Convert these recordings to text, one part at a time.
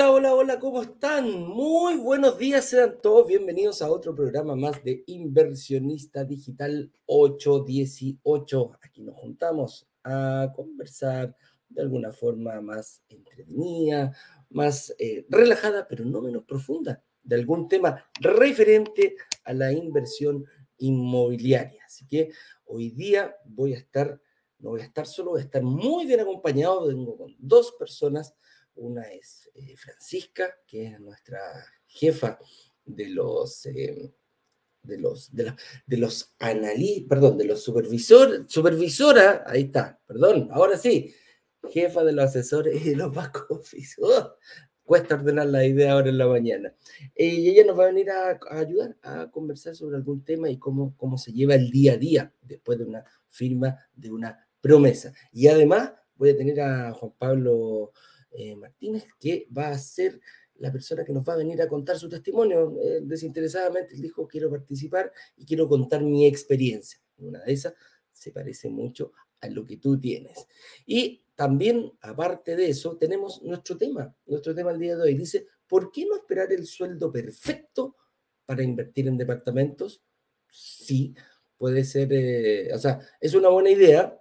Hola, hola, hola, ¿cómo están? Muy buenos días, sean todos bienvenidos a otro programa más de Inversionista Digital 818. Aquí nos juntamos a conversar de alguna forma más entretenida, más eh, relajada, pero no menos profunda, de algún tema referente a la inversión inmobiliaria. Así que hoy día voy a estar, no voy a estar solo, voy a estar muy bien acompañado, vengo con dos personas una es eh, Francisca, que es nuestra jefa de los, eh, de los, de, los analistas, perdón, de los supervisores, supervisora, ahí está, perdón, ahora sí, jefa de los asesores y de los back office. Oh, cuesta ordenar la idea ahora en la mañana. Y ella nos va a venir a, a, ayudar a conversar sobre algún tema y cómo, cómo se lleva el día a día después de una firma de una promesa. Y además voy a tener a Juan Pablo eh, Martínez, que va a ser la persona que nos va a venir a contar su testimonio. Eh, desinteresadamente, él dijo, quiero participar y quiero contar mi experiencia. Una de esas se parece mucho a lo que tú tienes. Y también, aparte de eso, tenemos nuestro tema, nuestro tema el día de hoy. Dice, ¿por qué no esperar el sueldo perfecto para invertir en departamentos? Sí, puede ser, eh, o sea, es una buena idea,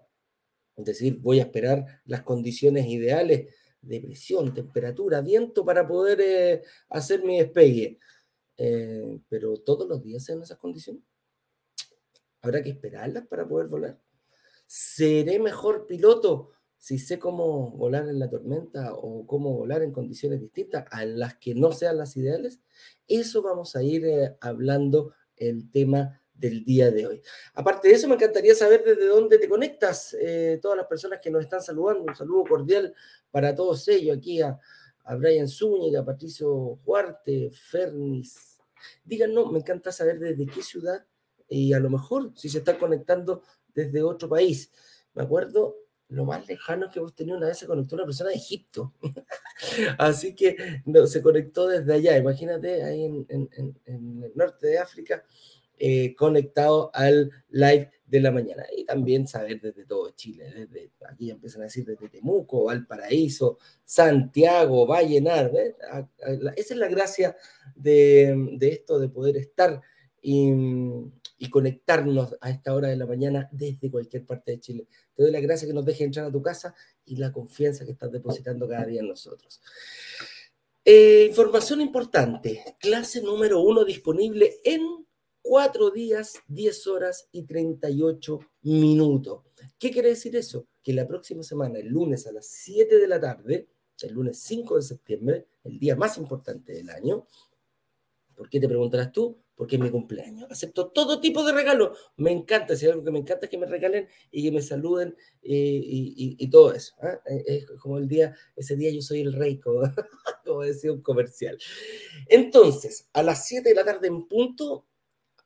es decir, voy a esperar las condiciones ideales de presión, temperatura, viento para poder eh, hacer mi despegue. Eh, pero todos los días en esas condiciones. Habrá que esperarlas para poder volar. ¿Seré mejor piloto si sé cómo volar en la tormenta o cómo volar en condiciones distintas a las que no sean las ideales? Eso vamos a ir eh, hablando el tema del día de hoy. Aparte de eso, me encantaría saber desde dónde te conectas, eh, todas las personas que nos están saludando, un saludo cordial para todos ellos, aquí a, a Brian Zúñiga, Patricio Huarte, Fernis. Díganos, me encanta saber desde qué ciudad y a lo mejor si se están conectando desde otro país. Me acuerdo, lo más lejano que hemos tenido una vez se conectó una persona de Egipto. Así que no, se conectó desde allá. Imagínate, ahí en, en el norte de África, eh, conectado al live de la mañana. Y también saber desde todo Chile, desde aquí ya empiezan a decir desde Temuco, Valparaíso, Santiago, Vallenar. Esa es la gracia de, de, esto, de poder estar y, conectarnos a esta hora de la mañana desde cualquier parte de Chile. Te doy la gracia que nos deje entrar a tu casa y la confianza que estás depositando cada día en nosotros. Eh, información importante, clase número uno disponible en cuatro días, 10 horas y 38 minutos. ¿Qué quiere decir eso? Que la próxima semana, el lunes a las 7 de la tarde, el lunes 5 de septiembre, el día más importante del año, ¿por qué te preguntarás tú? Porque es mi cumpleaños. Acepto todo tipo de regalos. Me encanta, si hay algo que me encanta es que me regalen y que me saluden y, y, todo eso. ¿eh? Es como el día, ese día yo soy el rey, como, como decía un comercial. Entonces, a las 7 de la tarde en punto,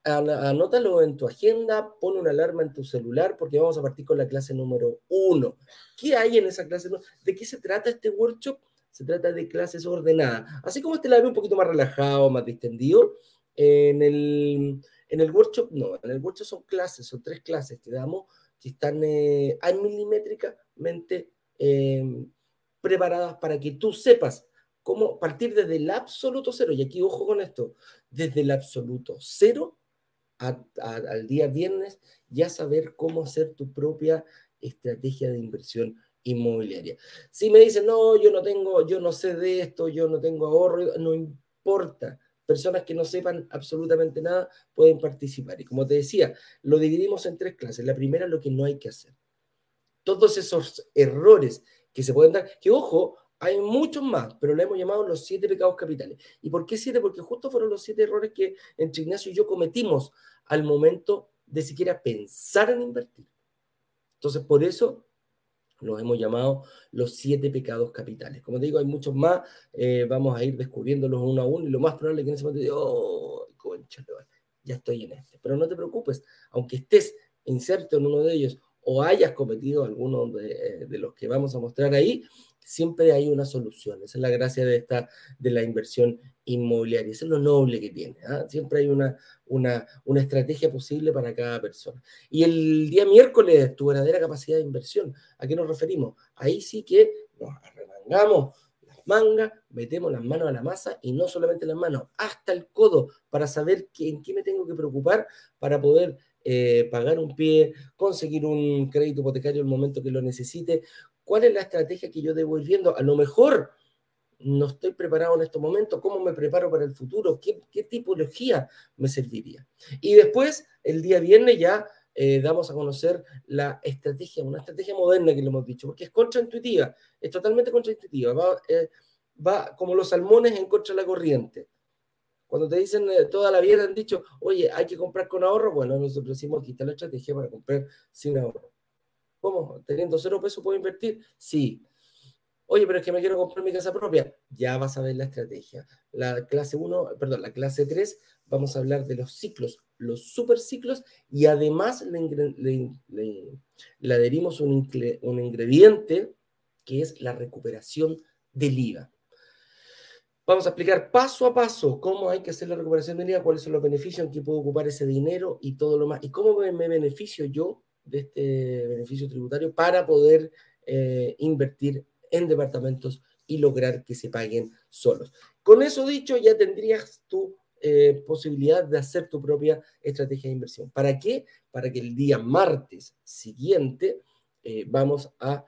anótalo en tu agenda, pon una alarma en tu celular porque vamos a partir con la clase número uno. ¿Qué hay en esa clase? ¿De qué se trata este workshop? Se trata de clases ordenadas. Así como este la veo un poquito más relajado, más distendido, en el, en el workshop no, en el workshop son clases, son tres clases que damos que están eh, milimétricamente eh, preparadas para que tú sepas cómo partir desde el absoluto cero, y aquí ojo con esto, desde el absoluto cero al día viernes ya saber cómo hacer tu propia estrategia de inversión inmobiliaria. Si me dicen, no, yo no tengo, yo no sé de esto, yo no tengo ahorro, no importa. Personas que no sepan absolutamente nada pueden participar. Y como te decía, lo dividimos en tres clases. La primera, lo que no hay que hacer. Todos esos errores que se pueden dar, que ojo, hay muchos más, pero le hemos llamado los siete pecados capitales. ¿Y por qué siete? Porque justo fueron los siete errores que entre Ignacio y yo cometimos al momento de siquiera pensar en invertir. Entonces, por eso los hemos llamado los siete pecados capitales. Como te digo, hay muchos más, eh, vamos a ir descubriéndolos uno a uno y lo más probable es que en ese momento diga, oh, concha, ya estoy en este. Pero no te preocupes, aunque estés inserto en uno de ellos o hayas cometido alguno de, eh, de los que vamos a mostrar ahí, siempre hay una solución. Esa es la gracia de, esta, de la inversión inmobiliaria. Eso es lo noble que tiene. ¿eh? Siempre hay una, una, una, estrategia posible para cada persona. Y el día miércoles, tu verdadera capacidad de inversión. ¿A qué nos referimos? Ahí sí que nos arremangamos las manga, metemos las manos a la masa y no solamente las manos, hasta el codo para saber en qué me tengo que preocupar para poder eh, pagar un pie, conseguir un crédito hipotecario en el momento que lo necesite. ¿Cuál es la estrategia que yo debo ir viendo? A lo mejor no estoy preparado en estos momentos, ¿cómo me preparo para el futuro? ¿Qué, tipología me serviría? Y después, el día viernes ya eh, damos a conocer la estrategia, una estrategia moderna que le hemos dicho, porque es contraintuitiva, es totalmente contraintuitiva, va, eh, como los salmones en contra de la corriente. Cuando te dicen eh, toda la vida han dicho, oye, hay que comprar con ahorro, bueno, nosotros decimos aquí está la estrategia para comprar sin ahorro. ¿Cómo? ¿Teniendo cero pesos puedo invertir? Sí. Oye, pero es que me quiero comprar mi casa propia. Ya vas a ver la estrategia. La clase 1, perdón, la clase 3, vamos a hablar de los ciclos, los superciclos, y además le, le, adherimos un, un ingrediente que es la recuperación del IVA. Vamos a explicar paso a paso cómo hay que hacer la recuperación del IVA, cuáles son los beneficios en que puedo ocupar ese dinero y todo lo más, y cómo me, beneficio yo de este beneficio tributario para poder eh, invertir en departamentos y lograr que se paguen solos. Con eso dicho, ya tendrías tu eh, posibilidad de hacer tu propia estrategia de inversión. ¿Para qué? Para que el día martes siguiente eh, vamos a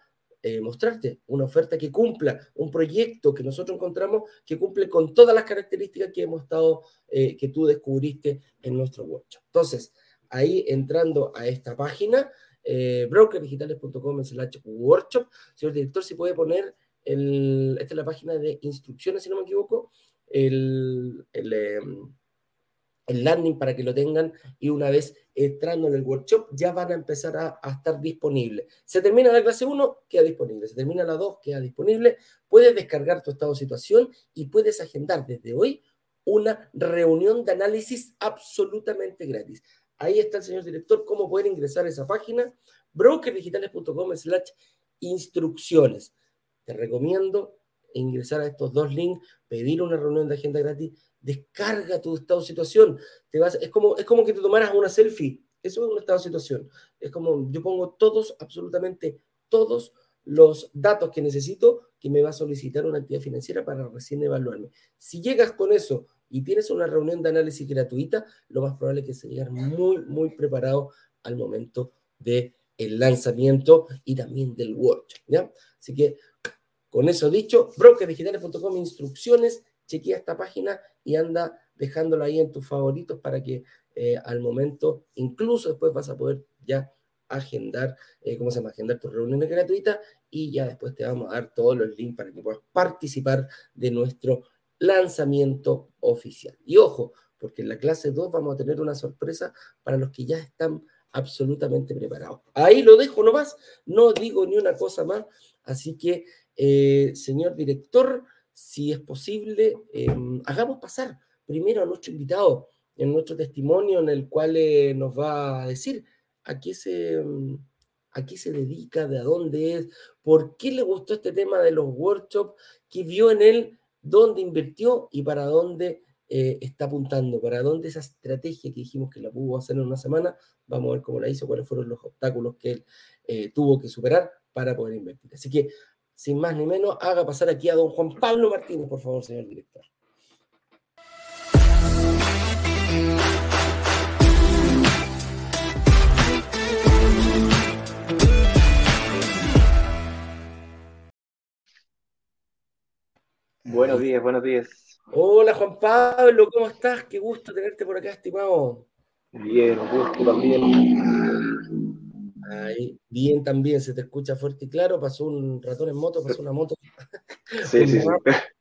mostrarte una oferta que cumpla, un proyecto que nosotros encontramos que cumple con todas las características que hemos estado, que tú descubriste en nuestro workshop. Entonces, ahí entrando a esta página, eh, brokerdigitales.com slash workshop, señor director, si puede poner, esta es la página de instrucciones, si no me equivoco, el, em, el landing para que lo tengan y una vez entrando en el workshop ya van a empezar a, estar disponibles. Se termina la clase 1, queda disponible. Se termina la 2, queda disponible. Puedes descargar tu estado de situación y puedes agendar desde hoy una reunión de análisis absolutamente gratis. Ahí está el señor director, cómo poder ingresar a esa página, brokerdigitales.com slash instrucciones. Te recomiendo ingresar a estos dos links, pedir una reunión de agenda gratis descarga tu estado de situación. Te vas, es, como, es como que te tomaras una selfie. Eso es un estado de situación. Es como yo pongo todos, absolutamente todos los datos que necesito que me va a solicitar una entidad financiera para recién evaluarme. Si llegas con eso y tienes una reunión de análisis gratuita, lo más probable es que se llegar muy, muy preparado al momento del el lanzamiento y también del workshop. ¿ya? Así que, con eso dicho, brokerdigitales.com, instrucciones, chequea esta página y anda dejándolo ahí en tus favoritos para que eh, al momento, incluso después vas a poder ya agendar, eh, ¿cómo se llama? Agendar tus reuniones gratuitas y ya después te vamos a dar todos los links para que puedas participar de nuestro lanzamiento oficial. Y ojo, porque en la clase 2 vamos a tener una sorpresa para los que ya están absolutamente preparados. Ahí lo dejo nomás, no digo ni una cosa más, así que, eh, señor director, si es posible, em, hagamos pasar primero a nuestro invitado en nuestro testimonio en el cual eh, nos va a decir a qué, se, em, a qué se dedica, de dónde es, por qué le gustó este tema de los workshops, qué vio en él, dónde invirtió y para dónde eh, está apuntando, para dónde esa estrategia que dijimos que la pudo hacer en una semana, vamos a ver cómo la hizo, cuáles fueron los obstáculos que él eh, tuvo que superar para poder invertir. Así que sin más ni menos, haga pasar aquí a don Juan Pablo Martínez, por favor, señor director. Buenos días, buenos días. Hola Juan Pablo, ¿cómo estás? Qué gusto tenerte por acá, estimado. Bien, un gusto también. Ahí, bien también, se te escucha fuerte y claro. Pasó un ratón en moto, pasó una moto. Sí, sí, sí.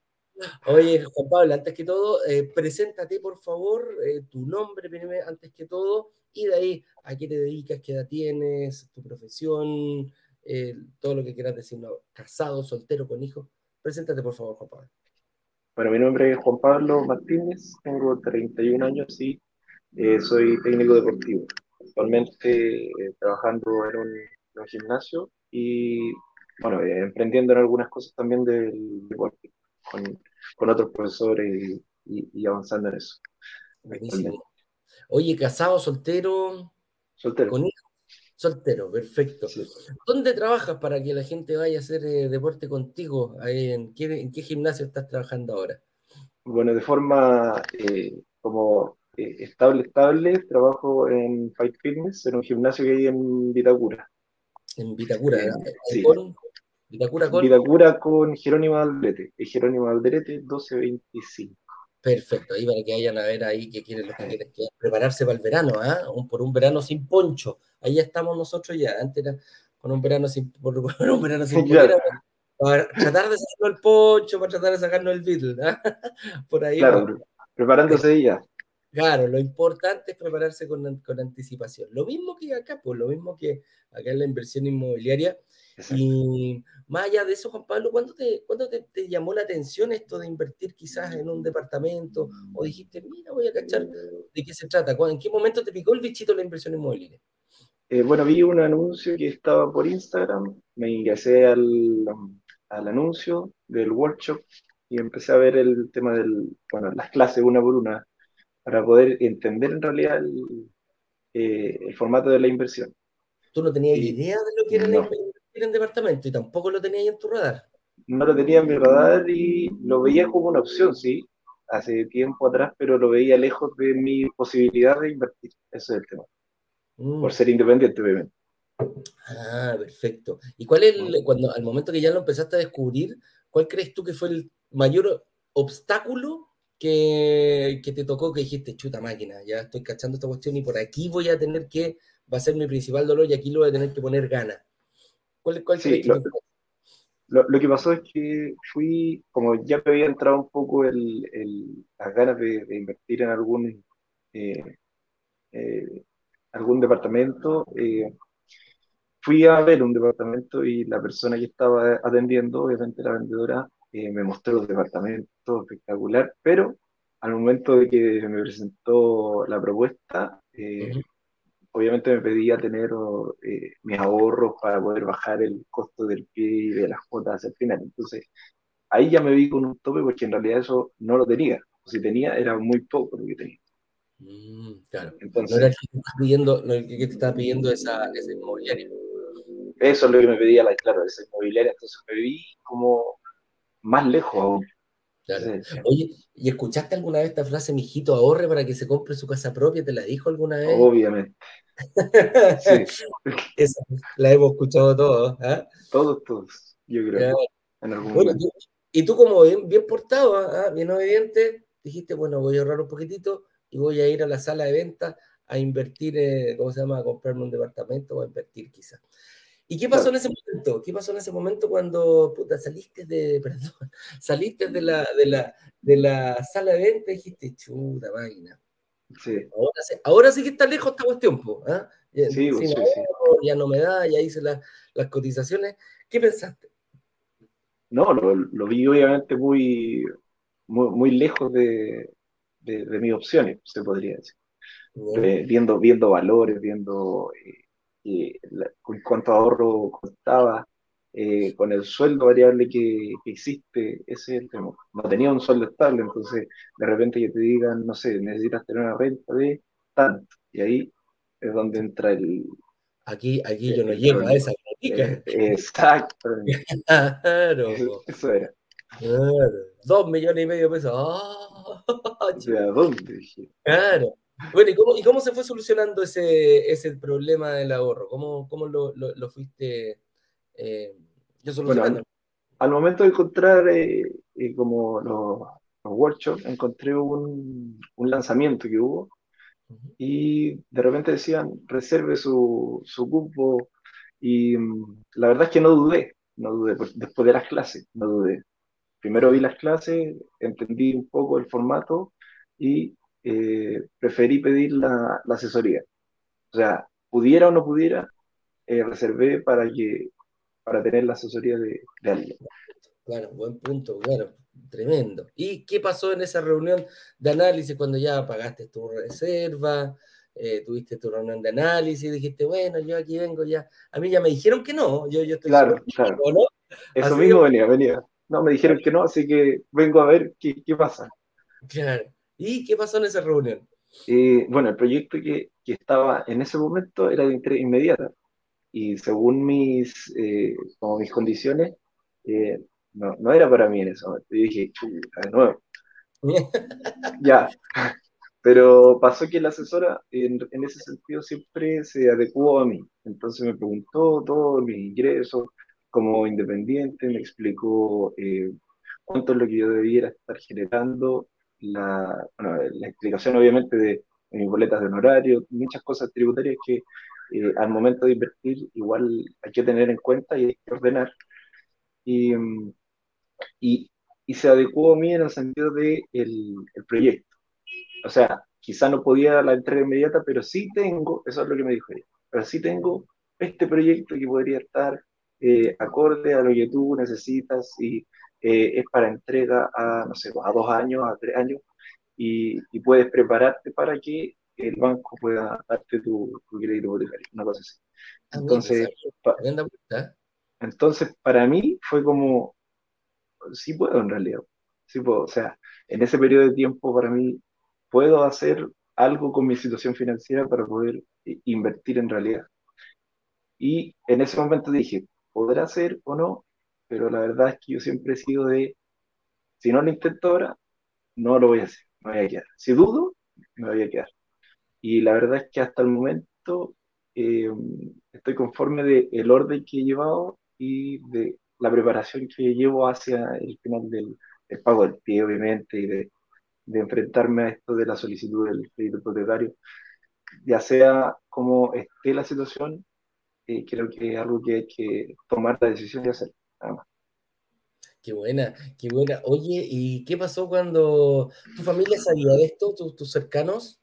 Oye, Juan Pablo, antes que todo, eh, preséntate por favor, eh, tu nombre primero, antes que todo, y de ahí a qué te dedicas, qué edad tienes, tu profesión, eh, todo lo que quieras decir, casado, soltero, con hijos. Preséntate por favor, Juan Pablo. Bueno, mi nombre es Juan Pablo Martínez, tengo 31 años y soy técnico deportivo actualmente eh, trabajando en un, gimnasio y, bueno, eh, emprendiendo en algunas cosas también del deporte, con, con otros profesores y, avanzando en eso. Oye, casado, soltero, soltero. con. Soltero, perfecto. ¿Dónde trabajas para que la gente vaya a hacer eh, deporte contigo? ¿En qué, ¿En qué, gimnasio estás trabajando ahora? Bueno, de forma eh, como eh, estable, estable, trabajo en Fight Fitness, en un gimnasio que hay en Vitacura. En Vitacura, sí. ¿Con? Vitacura con... Vitacura con Jerónimo Alderete, Jerónimo Alderete 1225. Perfecto, ahí para que vayan a ver ahí que quieren los que quieren prepararse para el verano, ¿ah? por un verano sin poncho. Ahí estamos nosotros ya, antes era con un verano sin, por, un verano sin para tratar de sacarnos el poncho, para tratar de sacarnos el Beatle, ¿ah? por ahí. Claro, preparándose ya. Claro, lo importante es prepararse con, con, anticipación. Lo mismo que acá, pues lo mismo que acá en la inversión inmobiliaria. Y más allá de eso, Juan Pablo, ¿cuándo, te, te, llamó la atención esto de invertir quizás en un departamento? ¿O dijiste, mira, voy a cachar de qué se trata? ¿En qué momento te picó el bichito de la inversión inmobiliaria? Eh, bueno, vi un anuncio que estaba por Instagram, me ingresé al, al anuncio del workshop y empecé a ver el tema del, bueno, las clases una por una para poder entender en realidad el, eh, el formato de la inversión. ¿Tú no tenías idea de lo que era la inversión? En departamento y tampoco lo tenía ahí en tu radar. No lo tenía en mi radar y lo veía como una opción, sí, hace tiempo atrás, pero lo veía lejos de mi posibilidad de invertir. Ese es el tema. Mm. Por ser independiente, obviamente. Ah, perfecto. ¿Y cuál es, el, cuando al momento que ya lo empezaste a descubrir, cuál crees tú que fue el mayor obstáculo que, que, te tocó que dijiste, chuta máquina, ya estoy cachando esta cuestión y por aquí voy a tener que, va a ser mi principal dolor y aquí lo voy a tener que poner ganas? ¿Cuál, sí, lo, que pasó es que fui, como ya me había entrado un poco el, las ganas de, invertir en algún, eh, eh, algún departamento, eh, fui a ver un departamento y la persona que estaba atendiendo, obviamente la vendedora, me mostró el departamento espectacular, pero al momento de que me presentó la propuesta, obviamente me pedía tener eh, mis ahorros para poder bajar el costo del pie y de las cuotas al final. Entonces, ahí ya me vi con un tope porque en realidad eso no lo tenía. O si tenía, era muy poco lo que tenía. Mm, claro. Entonces, no era que te estaba pidiendo, no que te estaba pidiendo esa, esa inmobiliaria. Eso es lo que me pedía, la, claro, esa inmobiliaria. Entonces me vi como más lejos aún. Claro. Oye, ¿y escuchaste alguna vez esta frase, mijito, ahorre para que se compre su casa propia? ¿Te la dijo alguna vez? Obviamente. Esa la hemos escuchado todos. ¿eh? Todos, todos, yo creo. y tú como bien, bien portado, ¿ah? bien obediente, dijiste, bueno, voy a ahorrar un poquitito y voy a ir a la sala de venta a invertir, eh, ¿cómo se llama? A comprarme un departamento o a invertir quizás. ¿Y qué pasó en ese momento? ¿Qué pasó en ese momento cuando puta, saliste de, perdón, saliste de la, de la, de la sala de venta y dijiste, chuta máquina, Ahora, sí, que está lejos esta cuestión, ¿ah? ya, sí, sí, ya no me da, ya hice las cotizaciones. ¿Qué pensaste? No, lo, vi obviamente muy, muy, lejos de, de, mis opciones, se podría decir. Eh, viendo, viendo valores, viendo eh, eh, cuánto ahorro costaba, eh, con el sueldo variable que, existe, ese es el tema. No tenía un sueldo estable, entonces de repente que te digan, no sé, necesitas tener una renta de tanto, y ahí es donde entra el... Aquí, aquí yo no llego a esa eh, exacto. claro. Eso era. Claro. Dos millones y medio de pesos. ¡Oh! ¿De dónde? Claro. Bueno, ¿y cómo, ¿y cómo, se fue solucionando ese, ese problema del ahorro? ¿Cómo, cómo lo, lo, lo fuiste eh, bueno, al, momento de encontrar eh, eh, como los, workshops, encontré un, lanzamiento que hubo y de repente decían reserve su, su cupo y mm, la verdad es que no dudé, no dudé, después de las clases, no dudé. Primero vi las clases, entendí un poco el formato y preferí pedir la, asesoría. O sea, pudiera o no pudiera, reservé para que para tener la asesoría de, alguien. Claro, buen punto, claro, tremendo. ¿Y qué pasó en esa reunión de análisis cuando ya pagaste tu reserva? Eh, tuviste tu reunión de análisis, dijiste, bueno, yo aquí vengo ya. A mí ya me dijeron que no, yo, yo estoy Claro, claro. Eso mismo venía, venía. No, me dijeron que no, así que vengo a ver qué, qué pasa. Claro. ¿Y qué pasó en esa reunión? Eh, bueno, el proyecto que, que, estaba en ese momento era de interés inmediata y según mis, eh, como mis condiciones, eh, no, no era para mí en ese momento. Y dije, de nuevo. ya. Pero pasó que la asesora, en, en, ese sentido, siempre se adecuó a mí. Entonces me preguntó todos mis ingresos como independiente, me explicó eh, cuánto es lo que yo debiera estar generando, la, bueno, la explicación obviamente de, de, mis boletas de honorario, muchas cosas tributarias que eh, al momento de invertir igual hay que tener en cuenta y hay que ordenar. Y, y, y se adecuó a mí en el sentido de el, el proyecto. O sea, quizá no podía la entrega inmediata, pero sí tengo, eso es lo que me dijo ella, pero sí tengo este proyecto que podría estar eh, acorde a lo que tú necesitas y eh, es para entrega a, no sé, a dos años, a tres años, y, y puedes prepararte para que el banco pueda darte tu, tu crédito hipotecario, una cosa así. Ah, Entonces, pa- pregunta. entonces, para mí fue como, sí puedo en realidad, sí puedo, o sea, en ese periodo de tiempo para mí puedo hacer algo con mi situación financiera para poder eh, invertir en realidad. Y en ese momento dije, podrá ser o no, pero la verdad es que yo siempre he sido de, si no lo intento ahora, no lo voy a hacer, me voy a quedar. Si dudo, me voy a quedar. Y la verdad es que hasta el momento eh, estoy conforme del el orden que he llevado y de la preparación que llevo hacia el final del, del pago del pie, obviamente, y de, de enfrentarme a esto de la solicitud del crédito hipotecario, ya sea como esté la situación, eh, creo que es algo que hay que tomar la decisión de hacer. Nada más. Qué buena, qué buena. Oye, ¿y qué pasó cuando tu familia sabía de esto, tus, tus cercanos?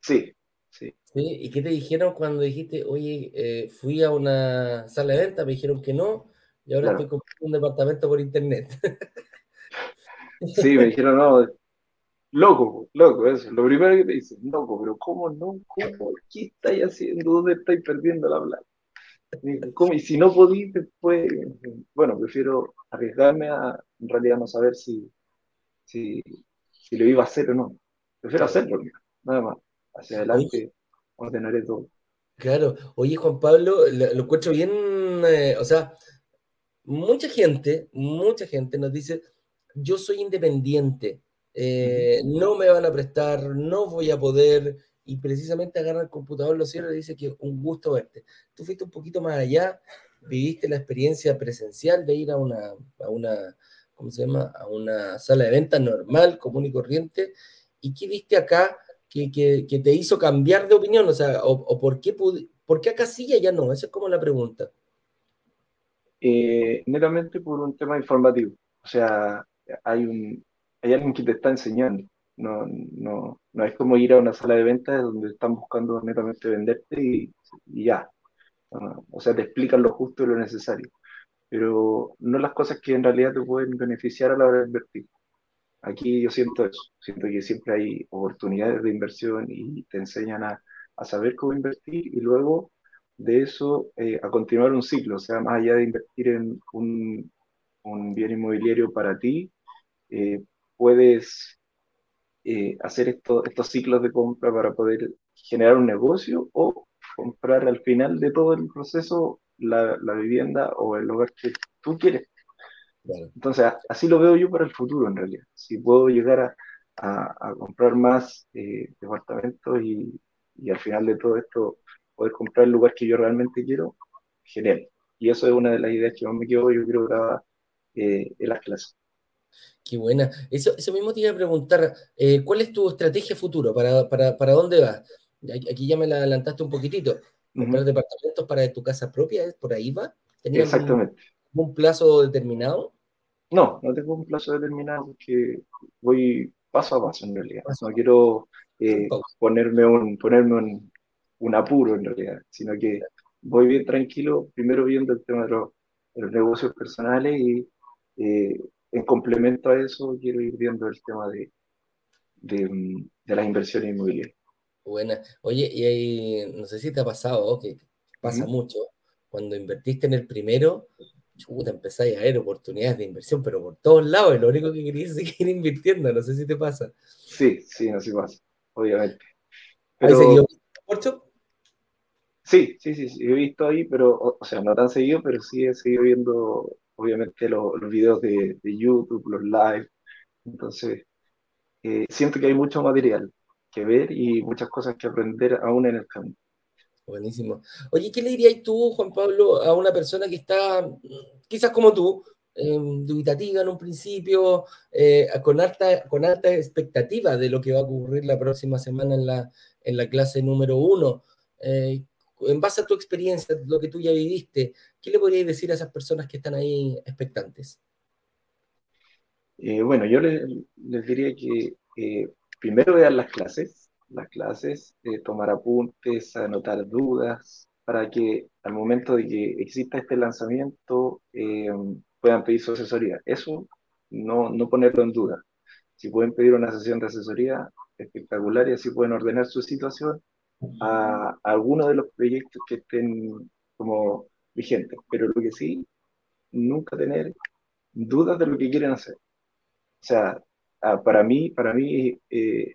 Sí, sí, ¿Sí? ¿Y qué te dijeron cuando dijiste, oye, eh, fui a una sala de venta, me dijeron que no, y ahora estoy comprando un departamento por internet? Sí, me dijeron, no, loco, loco, eso. Lo primero que te dicen, loco, pero ¿cómo no? ¿Cómo? ¿Qué estáis haciendo? ¿Dónde estáis perdiendo la plata? Y, si no podís después, bueno, prefiero arriesgarme a en realidad no saber si, si, si lo iba a hacer o no. Prefiero Claro. hacerlo, nada más. Hacia adelante ordenaré todo. claro. Oye, Juan Pablo, lo, lo encuentro bien, eh, o sea, mucha gente, mucha gente nos dice, yo soy independiente, eh, no me van a prestar, no voy a poder, y precisamente agarra el computador, lo cierra y dice que un gusto verte. Tú fuiste un poquito más allá, viviste la experiencia presencial de ir a una, a una, ¿cómo se llama? A una sala de ventas normal, común y corriente, y qué viste acá que, que, que te hizo cambiar de opinión, o sea, o, por, qué por qué acá sí y allá no, esa es como la pregunta. Eh, netamente por un tema informativo. O sea, hay un, hay alguien que te está enseñando. No, no, no es como ir a una sala de ventas donde están buscando netamente venderte y, ya. No, o sea, te explican lo justo y lo necesario, pero no las cosas que en realidad te pueden beneficiar a la hora de invertir. Aquí yo siento eso, siento que siempre hay oportunidades de inversión y te enseñan a, a saber cómo invertir y luego de eso eh, a continuar un ciclo, o sea, más allá de invertir en un, un bien inmobiliario para ti, eh, puedes eh, hacer esto- estos ciclos de compra para poder generar un negocio o comprar al final de todo el proceso la, la vivienda o el lugar que tú quieres. Entonces, así lo veo yo para el futuro en realidad. Si puedo llegar a, a- a comprar más eh, departamentos y, y al final de todo esto poder comprar el lugar que yo realmente quiero, genial. Y eso es una de las ideas que más me quedo, yo creo, grabada eh, en las clases. Qué buena. Eso, eso mismo te iba a preguntar, eh, ¿cuál es tu estrategia futuro? ¿Para, para, para dónde vas? Aquí ya me la adelantaste un poquitito. ¿Comprar Ujú, departamentos para tu casa propia? ¿Es ¿Por ahí va? ¿Tenía algún, Exactamente. algún plazo determinado? No, no tengo un plazo determinado porque voy paso a paso en realidad. Paso No quiero eh, ponerme un, ponerme un, un apuro en realidad, sino que voy bien tranquilo, primero viendo el tema de los, de los negocios personales y eh, en complemento a eso quiero ir viendo el tema de, de, mm, de las inversiones inmobiliarias. Buena. Oye, y ahí, no sé si te ha pasado, que pasa mucho, cuando invertiste en el primero, chuta, empezáis a ver oportunidades de inversión, pero por todos lados, y lo único que querías es seguir invirtiendo, no sé si te pasa. Sí, sí, no se pasa, obviamente. ¿Hay seguido Pero mucho? Sí, sí, sí, sí, he visto ahí, pero, o, sea, no tan seguido, pero sí he seguido viendo, obviamente, los videos de, de YouTube, los live. Entonces, eh, siento que hay mucho material que ver y muchas cosas que aprender aún en el camino. Buenísimo. Oye, ¿qué le dirías tú, Juan Pablo, a una persona que está, quizás como tú, eh, dubitativa en un principio, eh, con, alta, con alta expectativa de lo que va a ocurrir la próxima semana en la, en la clase número uno? Eh, en base a tu experiencia, lo que tú ya viviste, ¿qué le podrías decir a esas personas que están ahí expectantes? bueno, yo les, diría que primero vean las clases, las clases, eh, tomar apuntes, anotar dudas, para que al momento de que exista este lanzamiento eh, puedan pedir su asesoría. Eso no, no ponerlo en duda. Si pueden pedir una sesión de asesoría, espectacular, y así pueden ordenar su situación a, a alguno de los proyectos que estén como vigentes. Pero lo que sí, nunca tener dudas de lo que quieren hacer. O sea, para mí, para mí eh,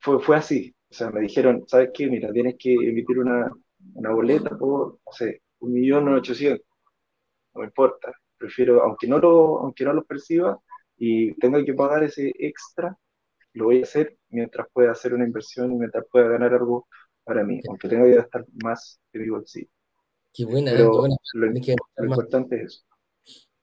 fue, fue así. O sea, me dijeron, ¿sabes qué? Mira, tienes que emitir una, una boleta por, no sé, un millón ochocientos. No me importa. Prefiero, aunque no lo, aunque no lo perciba y tenga que pagar ese extra, lo voy a hacer mientras pueda hacer una inversión y mientras pueda ganar algo para mí, aunque tenga que gastar más que mi bolsillo. Qué buena, Pero qué buena. Lo, lo importante es eso.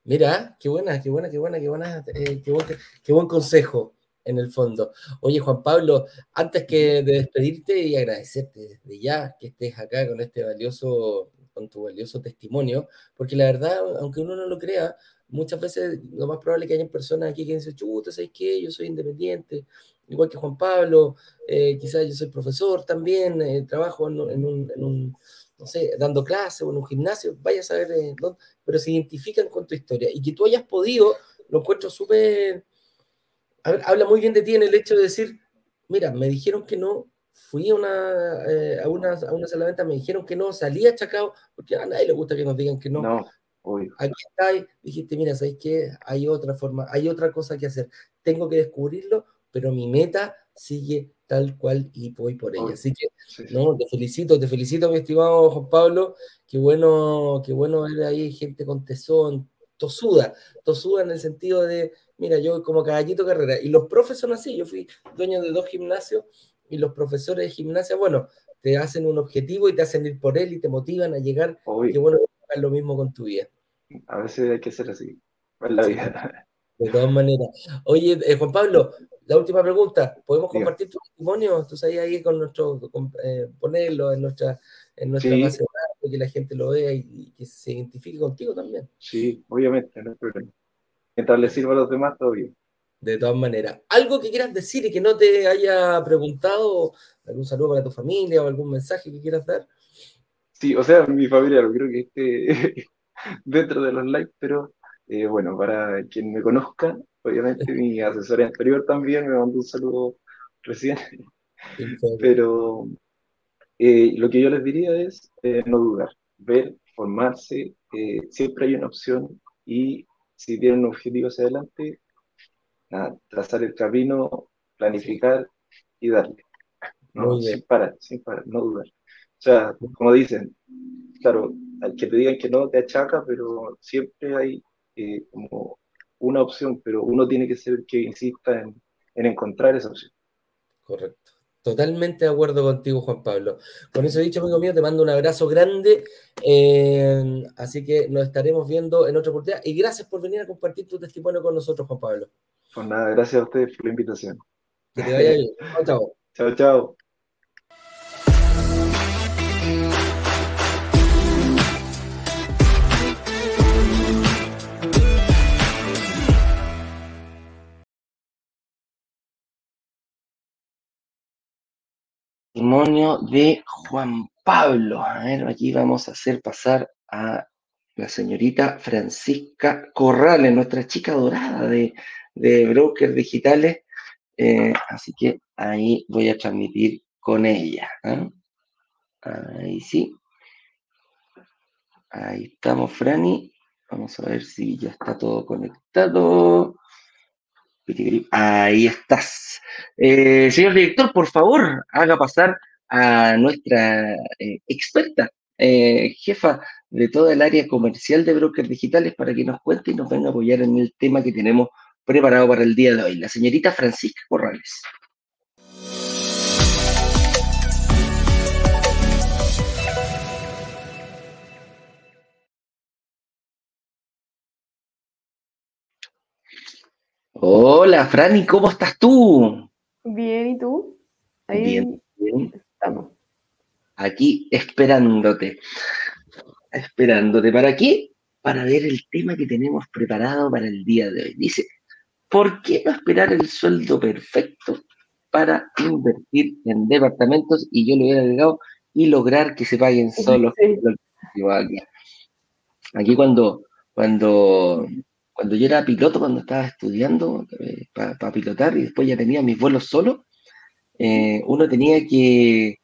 Mira, qué buena, qué buena, qué buena, qué buena, eh, qué, buen, qué, buen, consejo en el fondo. Oye, Juan Pablo, antes que de despedirte y agradecerte desde ya que estés acá con este valioso, con tu valioso testimonio, porque la verdad, aunque uno no lo crea, muchas veces lo más probable es que haya personas aquí que dicen, chuta, ¿sabes qué? Yo soy independiente, igual que Juan Pablo, eh, quizás yo soy profesor también, eh, trabajo en, un, no sé, dando clases o en un gimnasio, vaya a saber eh, dónde, pero se identifican con tu historia. Y que tú hayas podido, lo encuentro súper, habla muy bien de ti en el hecho de decir, mira, me dijeron que no, fui a una, eh, a una, a una sala me dijeron que no, salí achacado, porque a nadie le gusta que nos digan que. No, Aquí está, dijiste, mira, ¿sabes qué? Hay otra forma, hay otra cosa que hacer. Tengo que descubrirlo, pero mi meta sigue tal cual y voy por ella. Así que, no, te felicito, te felicito, mi estimado Juan Pablo. Qué bueno, qué bueno ver ahí gente con tesón, tosuda, tosuda en el sentido de, mira, yo como caballito carrera. Y los profes son así, yo fui dueño de dos gimnasios y los profesores de gimnasia, bueno, te hacen un objetivo y te hacen ir por él y te motivan a llegar. Qué bueno lo mismo con tu vida. A veces hay que ser así, en la vida. De todas maneras. Oye, eh, Juan Pablo, la última pregunta. ¿Podemos compartir tu testimonio? Tú sabes ahí con nuestro, eh, ponerlo en nuestra, en nuestra base de datos, que la gente lo vea y, que se identifique contigo también. Sí, obviamente, no hay problema. Mientras le sirva a los demás, todo bien. De todas maneras. ¿Algo que quieras decir y que no te haya preguntado? ¿Algún saludo para tu familia o algún mensaje que quieras dar? Sí, o sea, mi familia lo creo que esté dentro de los likes, pero eh, bueno, para quien me conozca, obviamente mi asesor anterior también me mandó un saludo recién, pero eh, lo que yo les diría es eh, no dudar, ver, formarse, siempre hay una opción y si tienen un objetivo hacia adelante, trazar el camino, planificar y darle, ¿no? sin parar, sin parar, no dudar. O sea, como dicen, claro, al que te digan que no te achaca, pero siempre hay eh, como una opción, pero uno tiene que ser el que insista en, en encontrar esa opción. Correcto. Totalmente de acuerdo contigo, Juan Pablo. Con eso dicho, amigo mío, te mando un abrazo grande. Eh, así que nos estaremos viendo en otra oportunidad. Y gracias por venir a compartir tu testimonio con nosotros, Juan Pablo. Pues nada, gracias a ustedes por la invitación. Que te vaya bien. Chao, chao. Chao, chao. Testimonio de Juan Pablo. A ver, aquí vamos a hacer pasar a la señorita Francisca Corrales, nuestra chica dorada de, de brokers digitales. Eh, así que ahí voy a transmitir con ella. ¿eh? Ahí sí. Ahí estamos, Franny. Vamos a ver si ya está todo conectado. Ahí estás. Eh, señor director, por favor, haga pasar a nuestra eh, experta, eh, jefa de toda el área comercial de brokers digitales, para que nos cuente y nos venga a apoyar en el tema que tenemos preparado para el día de hoy, la señorita Francisca Corrales. Hola, Franny, ¿cómo estás tú? Bien, ¿y tú? Ahí bien, bien. Estamos. Aquí esperándote. Esperándote. ¿Para qué? Para ver el tema que tenemos preparado para el día de hoy. Dice, ¿por qué no esperar el sueldo perfecto para invertir en departamentos? Y yo lo hubiera agregado y lograr que se paguen solos. Aquí. aquí cuando, cuando cuando yo era piloto, cuando estaba estudiando eh, para pilotar y después ya tenía mis vuelos solo, eh, uno tenía que,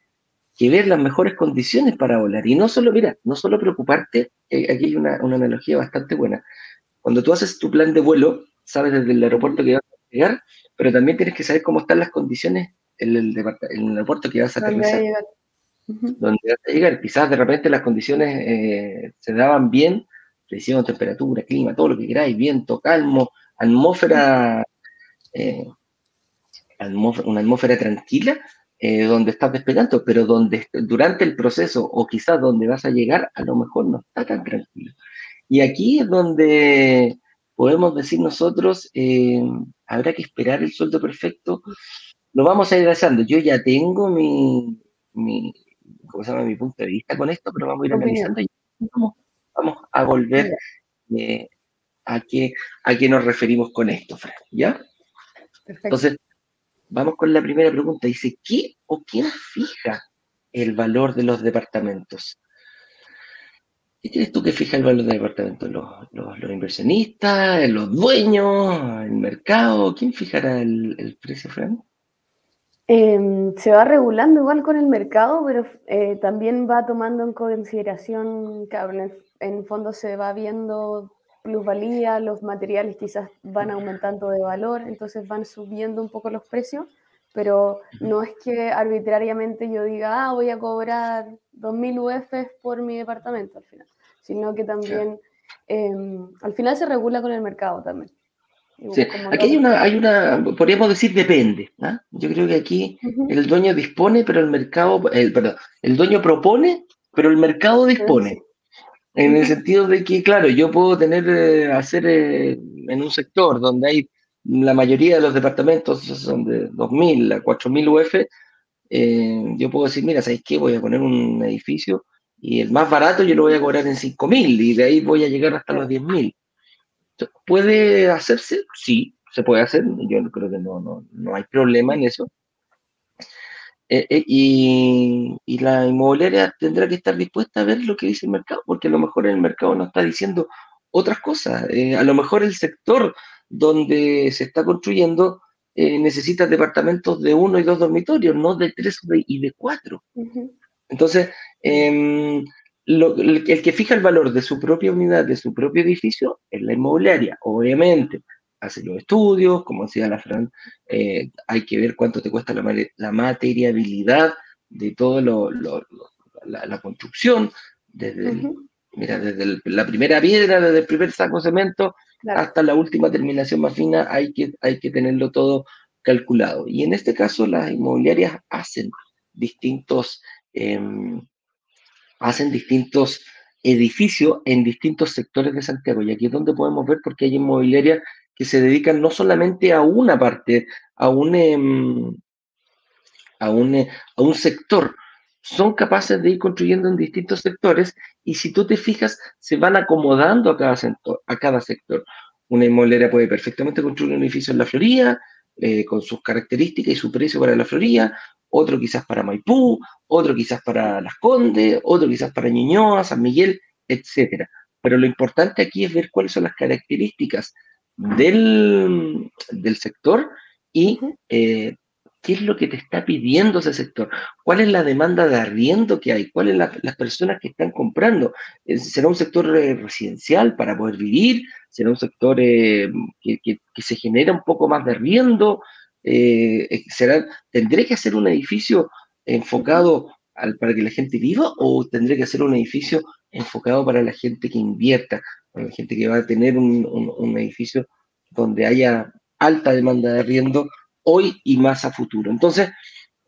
ver las mejores condiciones para volar. Y no solo, mira, no solo preocuparte, eh, aquí hay una, analogía bastante buena. Cuando tú haces tu plan de vuelo, sabes desde el aeropuerto que vas a llegar, pero también tienes que saber cómo están las condiciones en el, en el aeropuerto que vas a aterrizar. Donde vas a llegar. Quizás de repente las condiciones se daban bien, presión, temperatura, clima, todo lo que queráis, viento, calmo, atmósfera, eh, una atmósfera tranquila, eh, donde estás despegando, pero donde durante el proceso o quizás donde vas a llegar, a lo mejor no está tan tranquilo. Y aquí es donde podemos decir nosotros, eh, habrá que esperar el sueldo perfecto, lo vamos a ir haciendo. Yo ya tengo mi, mi, ¿cómo se llama? mi punto de vista con esto, pero vamos a ir analizando y vamos vamos a volver eh, a, qué, a qué nos referimos con esto, Fran, ¿ya? Perfecto. Entonces, vamos con la primera pregunta. Dice, ¿qué o quién fija el valor de los departamentos? ¿Qué crees tú que fija el valor de departamentos? ¿Los, los, inversionistas, los dueños, el mercado? ¿Quién fijará el, el precio, Fran? Em, se va regulando igual con el mercado, pero eh, también va tomando en consideración, que en, el, fondo se va viendo plusvalía, los materiales quizás van aumentando de valor, entonces van subiendo un poco los precios, pero no es que arbitrariamente yo diga, ah, voy a cobrar 2.000 UF por mi departamento al final, sino que también em, al final se regula con el mercado también. Sí. Aquí hay una, hay una, podríamos decir depende. ¿ah? Yo creo que aquí el dueño dispone, pero el mercado, el, perdón, el dueño propone, pero el mercado dispone. En el sentido de que, claro, yo puedo tener, eh, hacer eh, en un sector donde hay la mayoría de los departamentos son de 2.000 a 4.000 UF, eh, yo puedo decir, mira, ¿sabéis qué? Voy a poner un edificio y el más barato yo lo voy a cobrar en 5.000 y de ahí voy a llegar hasta los 10.000. ¿Puede hacerse? Sí, se puede hacer. Yo creo que no, no, no hay problema en eso. Eh, eh, y, y, la inmobiliaria tendrá que estar dispuesta a ver lo que dice el mercado, porque a lo mejor el mercado no está diciendo otras cosas. Eh, a lo mejor el sector donde se está construyendo necesita departamentos de uno y dos dormitorios, no de tres y de cuatro. Entonces, em, el, que fija el valor de su propia unidad, de su propio edificio, es la inmobiliaria. Obviamente, hace los estudios, como decía la Fran, eh, hay que ver cuánto te cuesta la, materiabilidad de toda la, construcción, desde, mira, desde la primera piedra, desde el primer saco de cemento hasta la última terminación más fina, hay que, hay que tenerlo todo calculado. Y en este caso, las inmobiliarias hacen distintos... Em, hacen distintos edificios en distintos sectores de Santiago. Y aquí es donde podemos ver porque hay inmobiliarias que se dedican no solamente a una parte, a un, em, a un, eh, a un sector, son capaces de ir construyendo en distintos sectores y si tú te fijas, se van acomodando a cada, sector, a cada sector. Una inmobiliaria puede perfectamente construir un edificio en la Florida, eh, con sus características y su precio para la Florida, otro quizás para Maipú, otro quizás para Las Condes, otro quizás para Ñuñoa, San Miguel, etc. Pero lo importante aquí es ver cuáles son las características del, sector y eh, qué es lo que te está pidiendo ese sector, cuál es la demanda de arriendo que hay, cuáles son las personas que están comprando. Eh, ¿Será un sector eh, residencial para poder vivir? ¿Será un sector que, que, se genera un poco más de arriendo? Eh, eh, será, tendré que hacer un edificio enfocado al, para que la gente viva o tendría que ser un edificio enfocado para la gente que invierta, para la gente que va a tener un, un, edificio donde haya alta demanda de arriendo hoy y más a futuro. Entonces,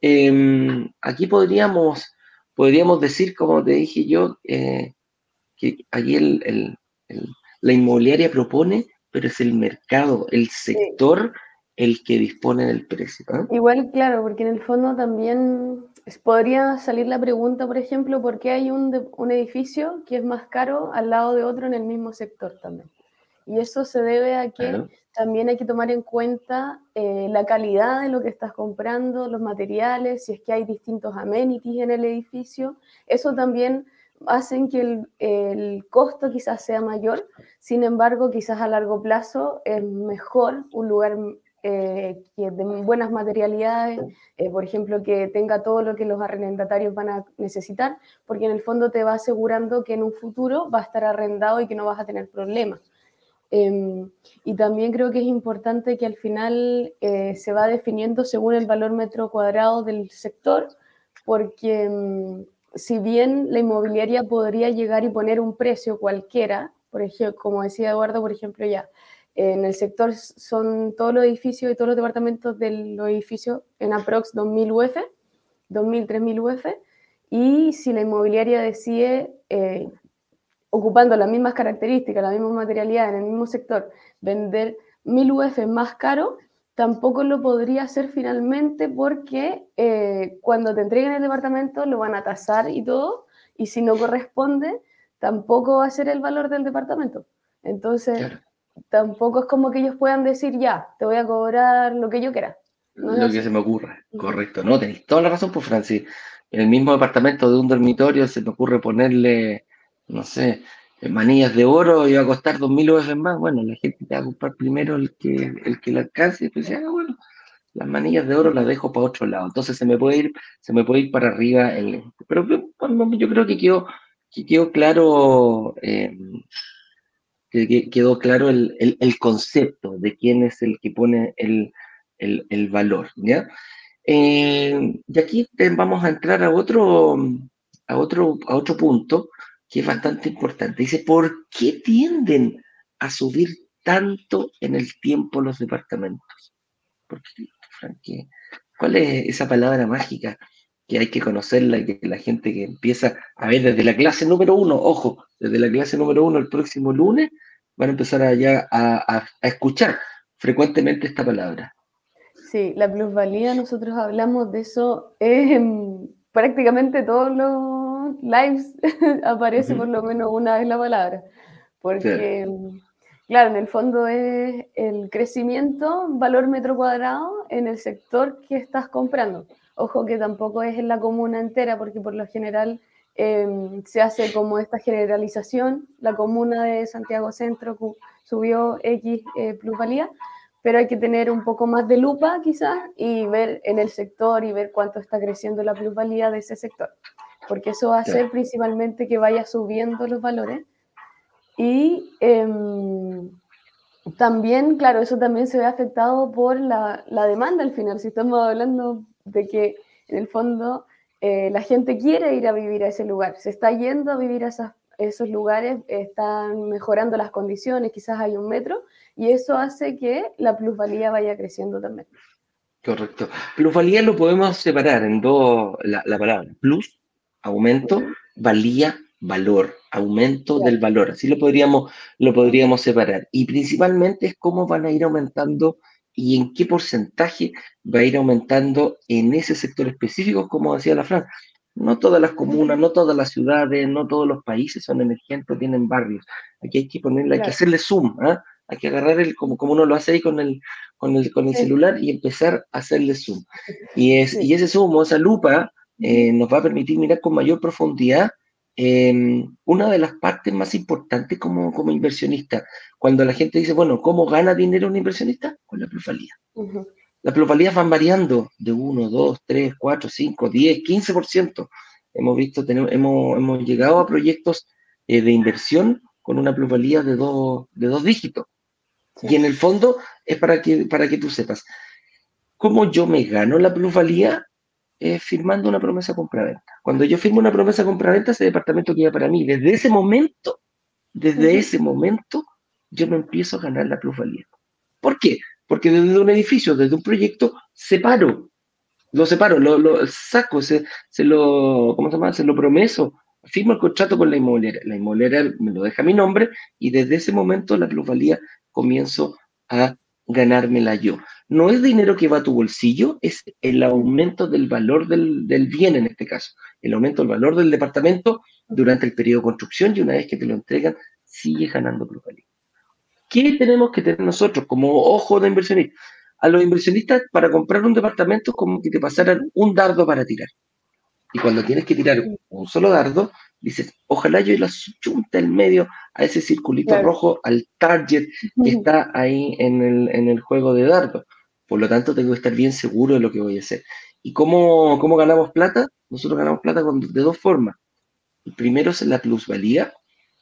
em, aquí podríamos, podríamos decir, como te dije yo, eh, que el, la inmobiliaria propone, pero es el mercado, el sector el que dispone del precio. Igual, claro, porque en el fondo también podría salir la pregunta, por ejemplo, ¿por qué hay un, un, edificio que es más caro al lado de otro en el mismo sector también? Y eso se debe a que también hay que tomar en cuenta eh, la calidad de lo que estás comprando, los materiales, si es que hay distintos amenities en el edificio. Eso también hace que el, el costo quizás sea mayor, sin embargo, quizás a largo plazo es mejor un lugar eh, que de buenas materialidades, eh, por ejemplo, que tenga todo lo que los arrendatarios van a necesitar, porque en el fondo te va asegurando que en un futuro va a estar arrendado y que no vas a tener problemas. Em, y también creo que es importante que al final eh, se va definiendo según el valor metro cuadrado del sector, porque em, si bien la inmobiliaria podría llegar y poner un precio cualquiera, por ejemplo, como decía Eduardo, por ejemplo, ya, en el sector son todos los edificios y todos los departamentos de los edificios en aprox 2.000 UF, 2.000, 3.000 UF, y si la inmobiliaria decide, eh, ocupando las mismas características, la misma materialidad en el mismo sector, vender 1.000 UF más caro, tampoco lo podría hacer finalmente porque eh, cuando te entreguen el departamento lo van a tasar y todo, y si no corresponde, tampoco va a ser el valor del departamento. Entonces, tampoco es como que ellos puedan decir, ya, te voy a cobrar lo que yo quiera. lo que se me ocurra, correcto. No, tenéis toda la razón, pues Francis. En el mismo departamento de un dormitorio se me ocurre ponerle, no sé, manillas de oro y va a costar dos mil veces más. Bueno, la gente te va a comprar primero el que, el que le alcance y pues ya, bueno, las manillas de oro las dejo para otro lado. Entonces se me puede ir, se me puede ir para arriba el. Pero yo creo que quedó, que quedó claro eh, que quedó claro el, concepto de quién es el que pone el, valor, ¿ya? Eh, y aquí vamos a entrar a otro, a, otro, a otro punto que es bastante importante. Dice, ¿por qué tienden a subir tanto en el tiempo los departamentos? ¿Cuál es esa palabra mágica que hay que conocerla y que la gente que empieza a ver desde la clase número uno, ojo, desde la clase número uno el próximo lunes, van a empezar allá a, a, escuchar frecuentemente esta palabra. Sí, la plusvalía, nosotros hablamos de eso en prácticamente todos los lives, aparece por lo menos una vez la palabra, porque... Claro, en el fondo es el crecimiento, valor metro cuadrado en el sector que estás comprando. Ojo que tampoco es en la comuna entera, porque por lo general em, se hace como esta generalización. La comuna de Santiago Centro subió X eh, plusvalía, pero hay que tener un poco más de lupa quizás y ver en el sector y ver cuánto está creciendo la plusvalía de ese sector, porque eso va a hacer principalmente que vaya subiendo los valores. Y em, también, claro, eso también se ve afectado por la, la demanda al final. Si estamos hablando de que en el fondo eh, la gente quiere ir a vivir a ese lugar, se está yendo a vivir a esos lugares, están mejorando las condiciones, quizás hay un metro, y eso hace que la plusvalía vaya creciendo también. Correcto. Plusvalía lo podemos separar en dos, la, palabra plus, aumento, valía, valor, aumento del valor. Así lo podríamos, lo podríamos separar. Y principalmente es cómo van a ir aumentando y en qué porcentaje va a ir aumentando en ese sector específico, como decía la Fran. No todas las comunas, no todas las ciudades, no todos los países son emergentes, tienen barrios. Aquí hay que ponerle, hay que hacerle zoom, ¿ah? hay que agarrar el, como, como uno lo hace ahí con el, con el, con el celular y empezar a hacerle zoom. Y, es, y ese zoom, esa lupa, eh, nos va a permitir mirar con mayor profundidad Em, una de las partes más importantes como, como, inversionista, cuando la gente dice, bueno, ¿cómo gana dinero un inversionista? Con la plusvalía. Las plusvalías van variando de 1, 2, 3, 4, 5, 10, 15%. Hemos visto, tenemos, hemos, hemos llegado a proyectos eh, de inversión con una plusvalía de, dos de dos dígitos. Y en el fondo es para que, para que tú sepas, ¿cómo yo me gano la plusvalía? Eh, firmando una promesa compra-venta. Cuando yo firmo una promesa compra-venta, ese departamento queda para mí. Desde ese momento, desde ese momento, yo me empiezo a ganar la plusvalía. ¿Por qué? Porque desde un edificio, desde un proyecto, separo, lo separo, lo, saco, se, se, lo, ¿cómo se llama? Se lo promeso, firmo el contrato con la inmobiliaria. La inmobiliaria me lo deja mi nombre y desde ese momento la plusvalía comienzo a ganármela yo. No es dinero que va a tu bolsillo, es el aumento del valor del, del bien en este caso, el aumento del valor del departamento durante el periodo de construcción y una vez que te lo entregan, sigue ganando plusvalía. ¿Qué tenemos que tener nosotros como ojo de inversionista? A los inversionistas para comprar un departamento como que te pasaran un dardo para tirar. Y cuando tienes que tirar un solo dardo, dices, ojalá yo la chunta en medio a ese circulito rojo, al target que está ahí en el, en el, juego de dardo. Por lo tanto, tengo que estar bien seguro de lo que voy a hacer. ¿Y cómo, cómo ganamos plata? Nosotros ganamos plata de dos formas. El primero es la plusvalía,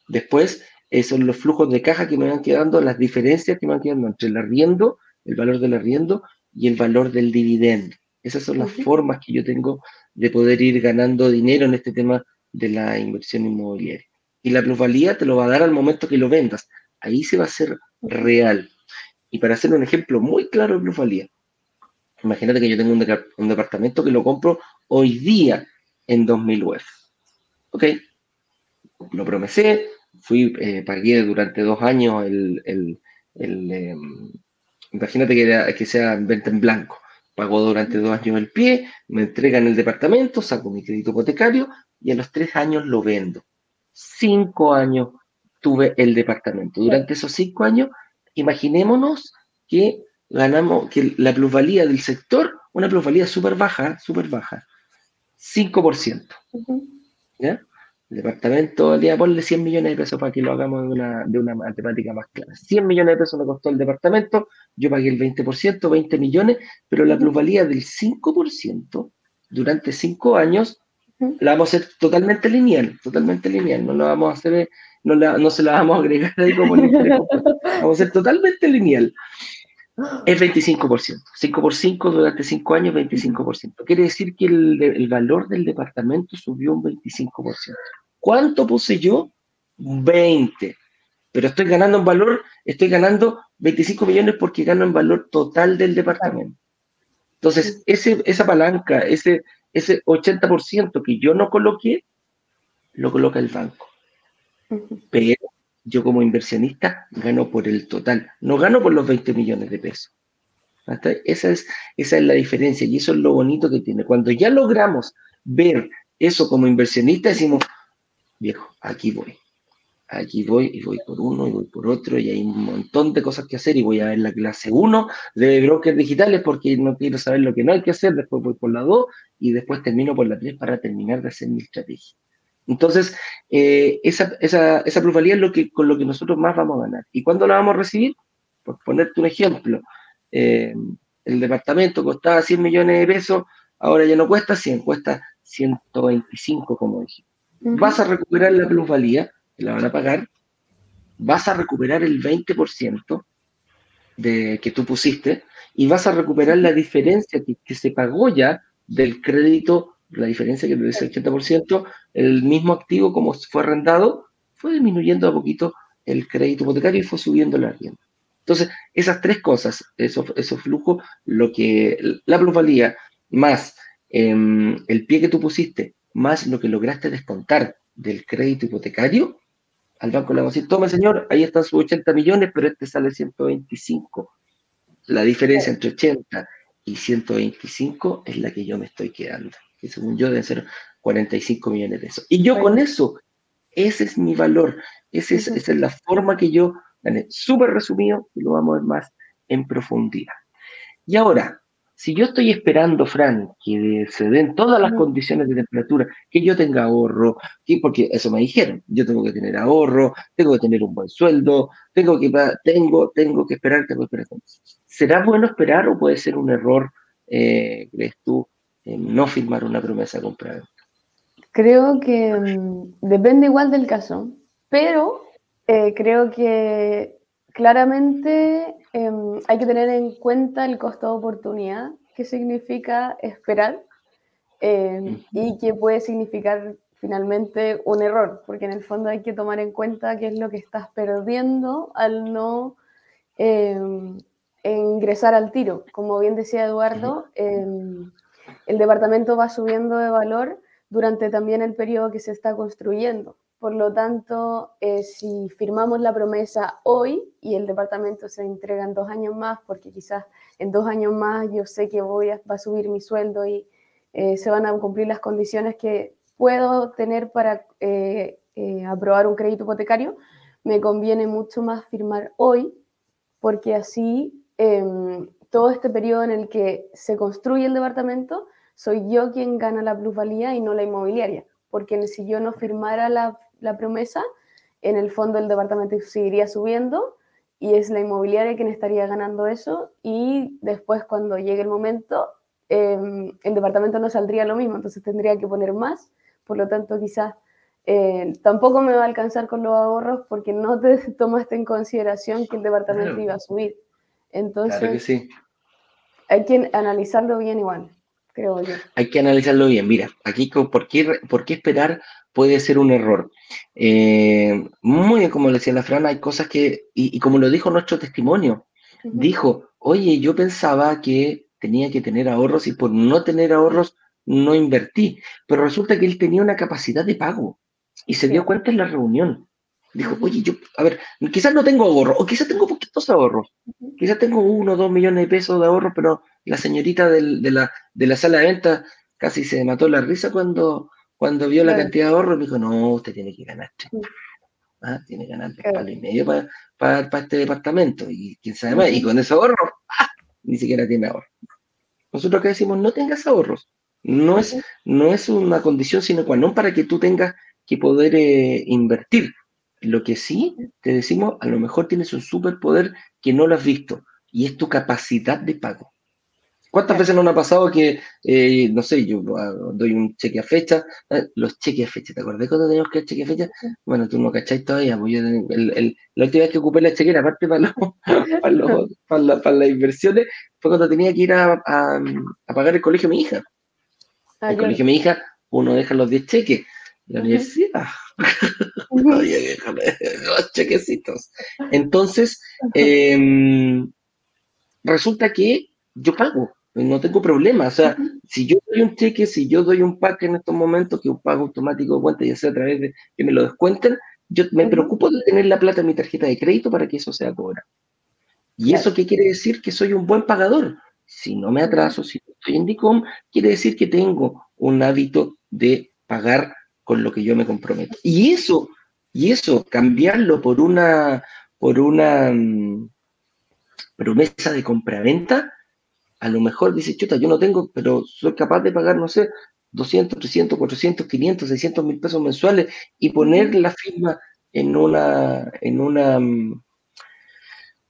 después son los flujos de caja que me van quedando, las diferencias que me van quedando entre el arriendo, el valor del arriendo y el valor del dividendo. Esas son las formas que yo tengo de poder ir ganando dinero en este tema de la inversión inmobiliaria. Y la plusvalía te lo va a dar al momento que lo vendas. Ahí se va a hacer real. Y para hacer un ejemplo muy claro de plusvalía, imagínate que yo tengo un, departamento que lo compro hoy día en 2000 UF. Ok, lo promesé, fui, eh, pagué durante dos años el, el, em, imagínate que, sea venta en blanco. Pagó durante dos años el pie, me entregan el departamento, saco mi crédito hipotecario y a los tres años lo vendo. Cinco años tuve el departamento. Durante esos cinco años, imaginémonos que ganamos, que la plusvalía del sector, una plusvalía súper baja, súper baja, 5%. ¿Ya? El departamento, día ponle 100 millones de pesos para que lo hagamos de una, de una matemática más clara. 100 millones de pesos me costó el departamento, yo pagué el 20%, 20 millones, pero la plusvalía del 5% durante 5 años la vamos a hacer totalmente lineal, totalmente lineal, no la vamos a hacer, no, la, no se la vamos a agregar ahí como en el vamos a hacer totalmente lineal. Es 25%. 5 por 5 durante 5 años, 25%. Quiere decir que el, el valor del departamento subió un 25%. ¿Cuánto puse yo? 20. Pero estoy ganando en valor, estoy ganando 25 millones porque gano en valor total del departamento. Entonces, ese, esa palanca, ese, ese 80% que yo no coloqué, lo coloca el banco. Pero yo como inversionista gano por el total, no gano por los 20 millones de pesos. Esa es, esa es la diferencia y eso es lo bonito que tiene. Cuando ya logramos ver eso como inversionista, decimos, viejo, aquí voy. Aquí voy y voy por uno y voy por otro y hay un montón de cosas que hacer y voy a ver la clase 1 de brokers digitales porque no quiero saber lo que no hay que hacer, después voy por la 2 y después termino por la 3 para terminar de hacer mi estrategia. Entonces, eh, esa, esa, esa plusvalía es lo que, con lo que nosotros más vamos a ganar. ¿Y cuándo la vamos a recibir? Por ponerte un ejemplo, eh, el departamento costaba 100 millones de pesos, ahora ya no cuesta 100, cuesta 125, como dije vas a recuperar la plusvalía, la van a pagar, vas a recuperar el 20% de, que tú pusiste y vas a recuperar la diferencia que, se pagó ya del crédito, la diferencia que te dice el 80%, el mismo activo como fue arrendado, fue disminuyendo a poquito el crédito hipotecario y fue subiendo la rienda. Entonces, esas tres cosas, esos, esos flujos, lo que la plusvalía más em, el pie que tú pusiste más lo que lograste descontar del crédito hipotecario, al banco le vamos a decir, tome señor, ahí están sus 80 millones, pero este sale 125. La diferencia entre 80 y 125 es la que yo me estoy quedando, que según yo deben ser 45 millones de pesos. Y yo con eso, ese es mi valor, esa es, esa es la forma que yo gané. Súper resumido y lo vamos a ver más en profundidad. Y ahora, si yo estoy esperando, Fran, que se den todas las condiciones de temperatura, que yo tenga ahorro, que, porque eso me dijeron, yo tengo que tener ahorro, tengo que tener un buen sueldo, tengo que, tengo, tengo que esperar, tengo que esperar. ¿Será bueno esperar o puede ser un error, eh, crees tú, no firmar una promesa de compra? Creo que mm, depende igual del caso, pero eh, creo que claramente em, hay que tener en cuenta el costo de oportunidad, que significa esperar eh, y que puede significar finalmente un error, porque en el fondo hay que tomar en cuenta qué es lo que estás perdiendo al no eh, ingresar al tiro. Como bien decía Eduardo, em, el departamento va subiendo de valor durante también el periodo que se está construyendo. Por lo tanto, eh, si firmamos la promesa hoy y el departamento se entrega en dos años más, porque quizás en dos años más yo sé que voy a, va a subir mi sueldo y eh, se van a cumplir las condiciones que puedo tener para eh, aprobar un crédito hipotecario, me conviene mucho más firmar hoy, porque así em, todo este periodo en el que se construye el departamento, soy yo quien gana la plusvalía y no la inmobiliaria, porque si yo no firmara la la promesa, en el fondo el departamento seguiría subiendo y es la inmobiliaria quien estaría ganando eso y después cuando llegue el momento em, el departamento no saldría lo mismo, entonces tendría que poner más, por lo tanto quizás eh, tampoco me va a alcanzar con los ahorros porque no te tomaste en consideración que el departamento iba a subir. Entonces, sí. hay que analizarlo bien igual, creo yo. Hay que analizarlo bien. Mira, aquí, ¿por qué, por qué esperar puede ser un error. Eh, muy bien, como decía la Fran, hay cosas que, y, como lo dijo nuestro testimonio, dijo, oye, yo pensaba que tenía que tener ahorros y por no tener ahorros no invertí, pero resulta que él tenía una capacidad de pago y se dio cuenta en la reunión. Dijo, oye, yo, a ver, quizás no tengo ahorros, o quizás tengo poquitos ahorros, quizás tengo uno o dos millones de pesos de ahorros, pero la señorita de, la, de la sala de venta casi se mató la risa cuando cuando vio la cantidad de ahorros, dijo, no, usted tiene que ganar ¿Ah? Tiene que ganar claro. y medio para este departamento. Y quién sabe más. Y con esos ahorros, ¡ah! ni siquiera tiene ahorros. Nosotros que decimos, no tengas ahorros. No es, no es una condición sino qua non para que tú tengas que poder eh, invertir. Lo que sí te decimos, a lo mejor tienes un superpoder que no lo has visto y es tu capacidad de pago. ¿Cuántas veces nos ha pasado que, eh, no sé, yo ah, doy un cheque a fecha, eh, los cheques a fecha, ¿te acordás cuando teníamos que dar cheque a fecha? Bueno, tú no cacháis todavía, pues yo, el, la última vez que ocupé la chequera, aparte para, para, para, las inversiones, fue cuando tenía que ir a, a, pagar el colegio de mi hija. Ah, el colegio de mi hija, uno deja los 10 cheques, la universidad, los chequecitos. Entonces, em, resulta que yo pago no tengo problema. O sea, si yo doy un cheque, si yo doy un pack en estos momentos, que un pago automático de cuenta, ya sea a través de que me lo descuenten, yo me preocupo de tener la plata en mi tarjeta de crédito para que eso sea cobrado. ¿Y eso qué quiere decir? Que soy un buen pagador. Si no me atraso, si estoy en DICOM, quiere decir que tengo un hábito de pagar con lo que yo me comprometo. Y eso, y eso, cambiarlo por una, por una mm, promesa de compraventa, a lo mejor dice, chuta, yo no tengo, pero soy capaz de pagar, no sé, 200, 300, 400, 500, 600 mil pesos mensuales y poner la firma en una, en una, mm,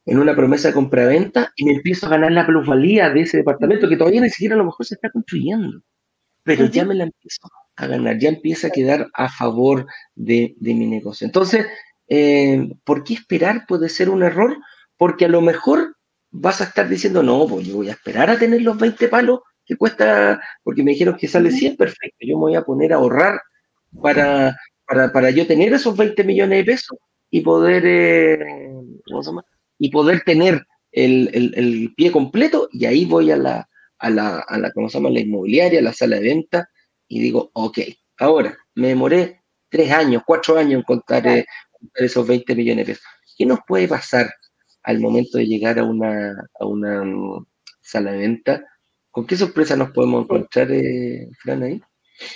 en una promesa de compraventa y me empiezo a ganar la plusvalía de ese departamento que todavía ni siquiera a lo mejor se está construyendo. Pero ya me la empiezo a ganar, ya empieza a quedar a favor de, mi negocio. Entonces, eh, ¿por qué esperar puede ser un error? Porque a lo mejor vas a estar diciendo, no, pues yo voy a esperar a tener los 20 palos que cuesta, porque me dijeron que sale 100, perfecto, yo me voy a poner a ahorrar para, para, yo tener esos 20 millones de pesos y poder, eh, Y poder tener el, pie completo y ahí voy a la, a la, a la, ¿cómo se llama? La inmobiliaria, a la sala de venta y digo, ok, ahora me demoré tres años, cuatro años en contar, eh, esos 20 millones de pesos. ¿Qué nos puede pasar al momento de llegar a una, a una mm, sala de venta. ¿Con qué sorpresa nos podemos encontrar, eh, Fran, ahí?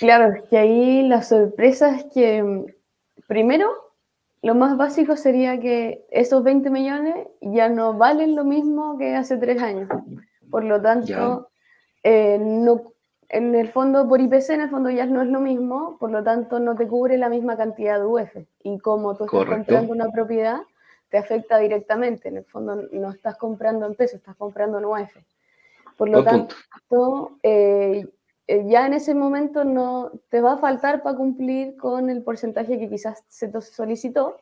Claro, es que ahí la sorpresa es que, mm, primero, lo más básico sería que esos 20 millones ya no valen lo mismo que hace tres años. Por lo tanto, eh, no, en el fondo, por IPC, en el fondo ya no es lo mismo, por lo tanto, no te cubre la misma cantidad de UF. Y como tú estás comprando una propiedad, te afecta directamente. En el fondo no estás comprando en pesos, estás comprando en UF. Por lo tanto, eh, eh, ya en ese momento no te va a faltar para cumplir con el porcentaje que quizás se te solicitó.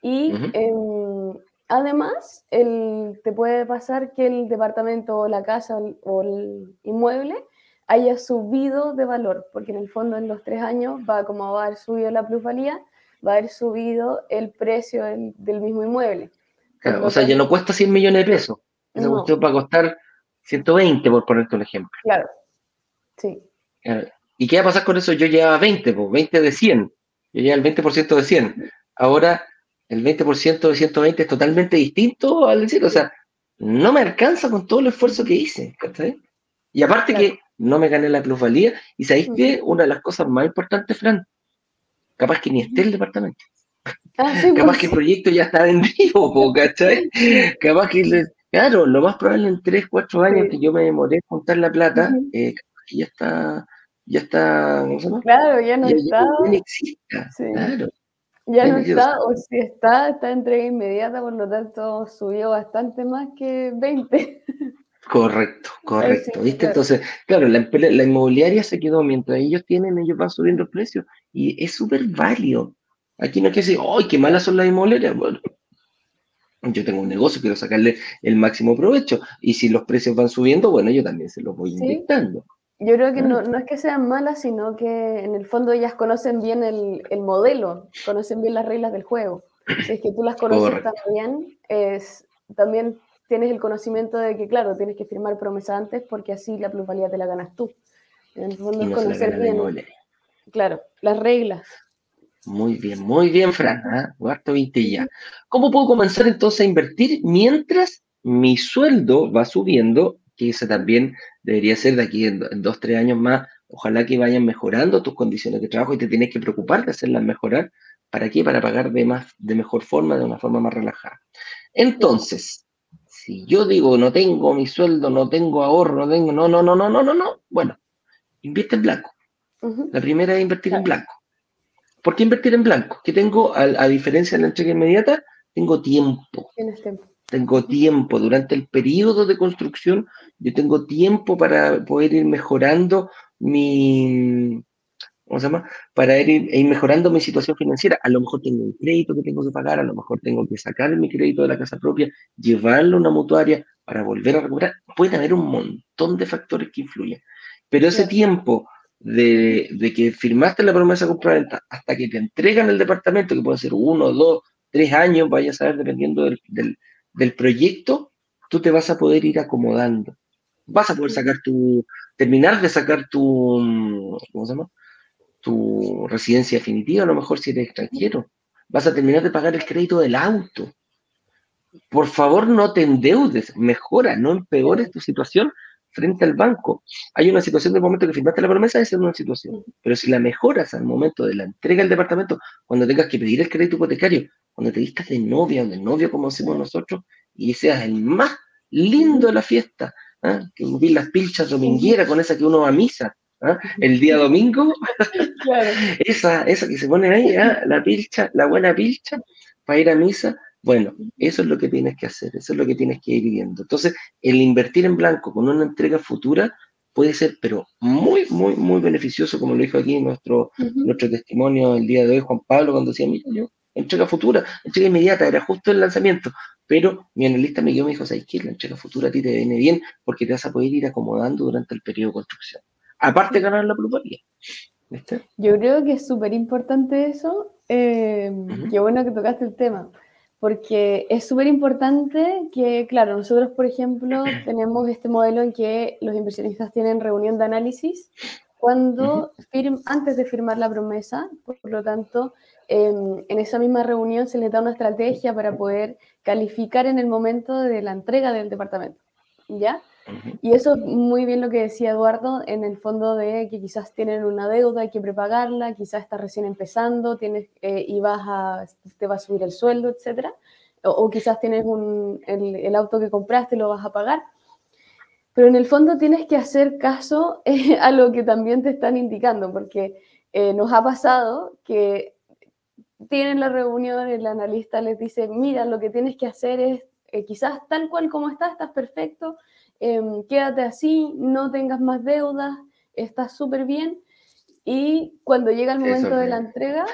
Y em, además, el, te puede pasar que el departamento o la casa o el inmueble haya subido de valor, porque en el fondo en los tres años va como va a haber subido la plusvalía, va a haber subido el precio del, mismo inmueble. o sea, ya no cuesta 100 millones de pesos. Esa cuestión va a costar 120, por ponerte un ejemplo. Claro, sí. ¿Y qué va a pasar con eso? Yo llevaba 20, pues 20 de 100. Yo llevaba el 20% de 100. Ahora el 20% de 120 es totalmente distinto al decir, o sea, no me alcanza con todo el esfuerzo que hice. Y aparte que no me gané la plusvalía, y sabéis que una de las cosas más importantes, Fran, capaz que ni esté el departamento. Ah, capaz que el proyecto ya está vendido, ¿cachai? capaz que, claro, lo más probable en 3, 4 años que yo me demoré en juntar la plata, eh, ya está, ya está, Claro, ya no está. Ya, claro. Ya no está, o si está, está entrega inmediata, por lo tanto subió bastante más que 20. Correcto, correcto. ¿Viste? Entonces, claro, la, la, inmobiliaria se quedó mientras ellos tienen, ellos van subiendo el precio y es súper válido. Aquí no hay que decir, ¡ay, qué malas son las inmobiliarias! Bueno, yo tengo un negocio, quiero sacarle el máximo provecho y si los precios van subiendo, bueno, yo también se los voy inyectando. Yo creo que no, no, es que sean malas, sino que en el fondo ellas conocen bien el, el modelo, conocen bien las reglas del juego. Si es que tú las conoces también, es, también tienes el conocimiento de que, claro, tienes que firmar promesa antes porque así la plusvalía te la ganas tú. En el fondo es conocer bien, claro, las reglas. Muy bien, muy bien, Fran. ¿eh? 20 ya. ¿Cómo puedo comenzar entonces a invertir mientras mi sueldo va subiendo? Que ese también debería ser de aquí en, dos, tres años más. Ojalá que vayan mejorando tus condiciones de trabajo y te tienes que preocupar de hacerlas mejorar. ¿Para qué? Para pagar de, más, de mejor forma, de una forma más relajada. Entonces, si yo digo no tengo mi sueldo, no tengo ahorro, no tengo, no, no, no, no, no, no, no, bueno, invierte en blanco. La primera es invertir en blanco. ¿Por qué invertir en blanco? Que tengo, a, diferencia de la entrega inmediata, tengo tiempo. tiempo. Tengo tiempo. Durante el periodo de construcción, yo tengo tiempo para poder ir mejorando mi, ¿cómo se llama? Para ir, mejorando mi situación financiera. A lo mejor tengo un crédito que tengo que pagar, a lo mejor tengo que sacar mi crédito de la casa propia, llevarlo a una mutuaria para volver a recuperar. Puede haber un montón de factores que influyen. Pero ese tiempo de, que firmaste la promesa de compra-venta hasta que te entregan el departamento, que puede ser uno, dos, tres años, vaya a saber, dependiendo del, del proyecto, tú te vas a poder ir acomodando. Vas a poder sacar tu, terminar de sacar tu, ¿cómo se llama? tu residencia definitiva, a lo mejor si eres extranjero. Vas a terminar de pagar el crédito del auto. Por favor, no te endeudes, mejora, no empeores tu situación frente al banco. Hay una situación del momento que firmaste la promesa, esa es una situación. Pero si la mejoras al momento de la entrega del departamento, cuando tengas que pedir el crédito hipotecario, cuando te vistas de novia o de novio, como hacemos nosotros, y seas el más lindo de la fiesta, ¿ah? que vi las pilchas domingueras con esa que uno va a misa, ¿ah? el día domingo, esa, esa que se pone ahí, ¿ah? la pilcha, la buena pilcha, para ir a misa, bueno, eso es lo que tienes que hacer, eso es lo que tienes que ir viendo. Entonces, el invertir en blanco con una entrega futura puede ser, pero muy, muy, muy beneficioso, como lo dijo aquí nuestro, nuestro testimonio el día de hoy, Juan Pablo, cuando decía, mira, yo, entrega futura, entrega inmediata, era justo el lanzamiento, pero mi analista me dio me dijo, ¿sabes qué? La entrega futura a ti te viene bien porque te vas a poder ir acomodando durante el periodo de construcción aparte de ganar la plusvalía. Yo creo que es súper importante eso. Eh, Qué bueno que tocaste el tema, porque es súper importante que, claro, nosotros, por ejemplo, tenemos este modelo en que los inversionistas tienen reunión de análisis cuando antes de firmar la promesa, por lo tanto, em, en esa misma reunión se les da una estrategia para poder calificar en el momento de la entrega del departamento, ¿ya? Y eso muy bien lo que decía Eduardo, en el fondo de que quizás tienen una deuda, hay que prepagarla, quizás estás recién empezando, tienes, eh, y vas a, te va a subir el sueldo, etc. O, quizás tienes un, el, auto que compraste y lo vas a pagar. Pero en el fondo tienes que hacer caso eh, a lo que también te están indicando, porque eh, nos ha pasado que tienen la reunión, el analista les dice, mira, lo que tienes que hacer es quizás tal cual como estás, estás perfecto, Em, quédate así, no tengas más deudas, estás súper bien. Y cuando llega el momento de la entrega,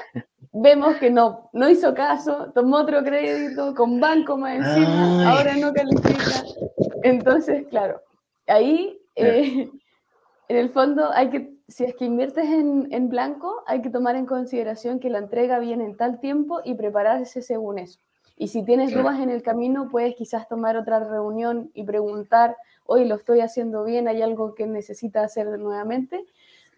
vemos que no, no hizo caso, tomó otro crédito con banco más encima, ahora no califica. Entonces, claro, ahí eh, en el fondo hay que, si es que inviertes en, en, blanco, hay que tomar en consideración que la entrega viene en tal tiempo y prepararse según eso. Y si tienes dudas en el camino, puedes quizás tomar otra reunión y preguntar, hoy lo estoy haciendo bien, hay algo que necesita hacer nuevamente,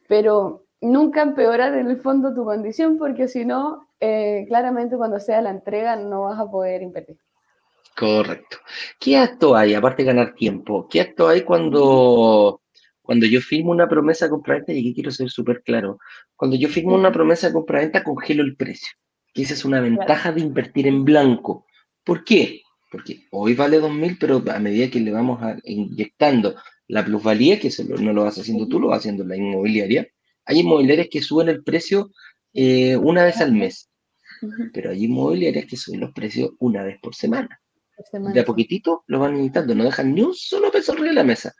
pero nunca empeorar en el fondo tu condición, porque si no, eh, claramente cuando sea la entrega no vas a poder invertir. Correcto. ¿Qué acto hay, aparte de ganar tiempo? ¿Qué acto hay cuando, cuando yo firmo una promesa de compraventa? Y aquí quiero ser súper claro. Cuando yo firmo una promesa de compraventa, congelo el precio. Que esa es una ventaja de invertir en blanco. ¿Por qué? Porque hoy vale 2.000, pero a medida que le vamos inyectando la plusvalía, que no lo vas haciendo tú, lo vas haciendo la inmobiliaria, hay inmobiliarias que suben el precio eh, una vez al mes, pero hay inmobiliarias que suben los precios una vez por semana. De a poquitito lo van inyectando, no dejan ni un solo peso arriba de la mesa.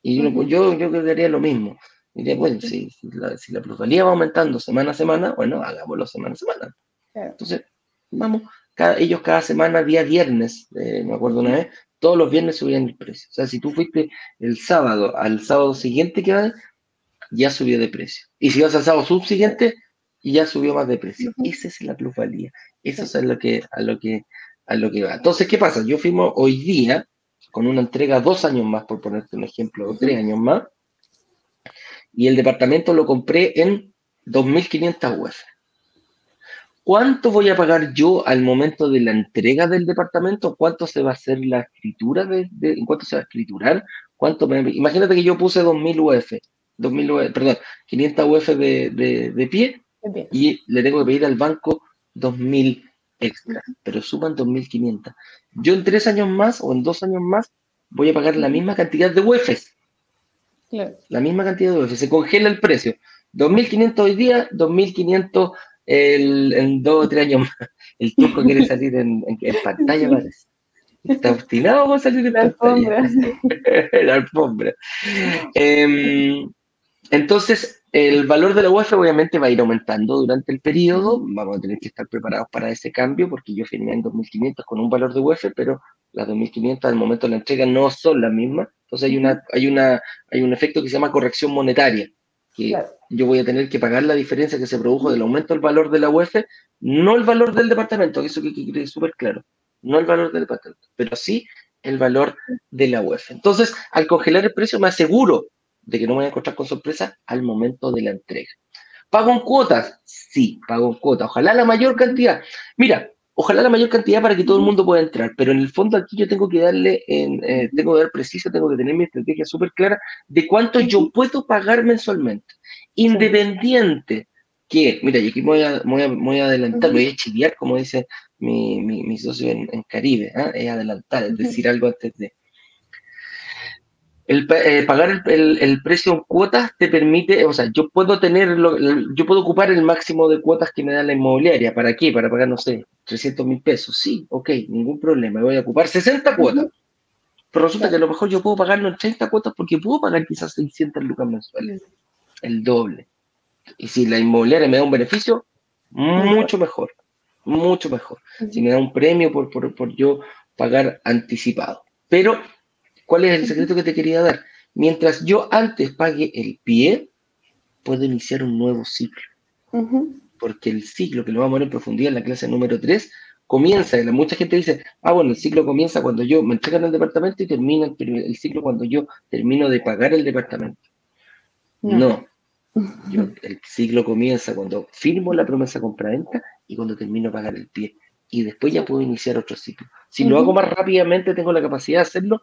Y yo, yo, yo quedaría lo mismo. Diría, bueno, si, la, plusvalía va aumentando semana a semana, bueno, hagámoslo semana a semana. Entonces, vamos, cada, ellos cada semana, día viernes, eh, me acuerdo una vez, todos los viernes subían el precio. O sea, si tú fuiste el sábado al sábado siguiente que va, ya subió de precio. Y si vas al sábado subsiguiente, ya subió más de precio. Esa es la plusvalía. Eso es a lo que, a lo que, a lo que va. Entonces, ¿qué pasa? Yo firmo hoy día con una entrega dos años más, por ponerte un ejemplo, o tres años más, y el departamento lo compré en 2.500 UF. ¿Cuánto voy a pagar yo al momento de la entrega del departamento? ¿Cuánto se va a hacer la escritura? De, ¿Cuánto se va a escriturar? ¿Cuánto imagínate que yo puse 2.000 UF, 2000 UF, perdón, 500 UF de, de, pie y le tengo que pedir al banco 2.000 extra, pero suman 2.500. Yo en tres años más o en dos años más voy a pagar la misma cantidad de UEFs. La misma cantidad de UEFs. Se congela el precio. 2.500 hoy día, 2.500 el, en dos o tres años más. El turco quiere salir en, pantalla, parece. Está obstinado con salir en la. Alfombra. la alfombra. Em, entonces, el valor de la UEF obviamente va a ir aumentando durante el periodo. Vamos a tener que estar preparados para ese cambio porque yo firmé en 2.500 con un valor de UEF, pero las 2.500 al momento de la entrega no son las mismas. Entonces hay, una, hay, una, hay un efecto que se llama corrección monetaria, que yo voy a tener que pagar la diferencia que se produjo del aumento del valor de la UEF, no el valor del departamento, eso que quede súper claro, no el valor del departamento, pero sí el valor de la UEF. Entonces, al congelar el precio me aseguro de que no me voy a encontrar con sorpresa al momento de la entrega. ¿Pago en cuotas? Sí, pago en cuotas. Ojalá la mayor cantidad. Mira, ojalá la mayor cantidad para que todo el mundo pueda entrar, pero en el fondo aquí yo tengo que darle, en, eh, tengo que dar preciso, tengo que tener mi estrategia súper clara de cuánto yo puedo pagar mensualmente, independiente que, mira, y aquí voy a, voy a, adelantar, voy a chiviar, como dice mi, mi, socio en, Caribe, ¿ah? es adelantar, es decir algo antes de el, eh, pagar el, precio en cuotas te permite, o sea, yo puedo tener, yo puedo ocupar el máximo de cuotas que me da la inmobiliaria. ¿Para qué? Para pagar, no sé, 300 mil pesos. Sí, ok, ningún problema. Voy a ocupar 60 cuotas. Pero resulta que a lo mejor yo puedo pagarlo en 30 cuotas porque puedo pagar quizás 600 lucas mensuales. El doble. Y si la inmobiliaria me da un beneficio, mucho mejor. Mucho mejor. Si me da un premio por, por, por yo pagar anticipado. Pero ¿Cuál es el secreto que te quería dar? Mientras yo antes pague el pie, puedo iniciar un nuevo ciclo. Porque el ciclo, que lo vamos a ver en profundidad en la clase número 3, comienza, mucha gente dice, ah, bueno, el ciclo comienza cuando yo me entregan el departamento y termina el, ciclo cuando yo termino de pagar el departamento. No. el ciclo comienza cuando firmo la promesa compra-venta y cuando termino de pagar el pie. Y después ya puedo iniciar otro ciclo. Si lo hago más rápidamente, tengo la capacidad de hacerlo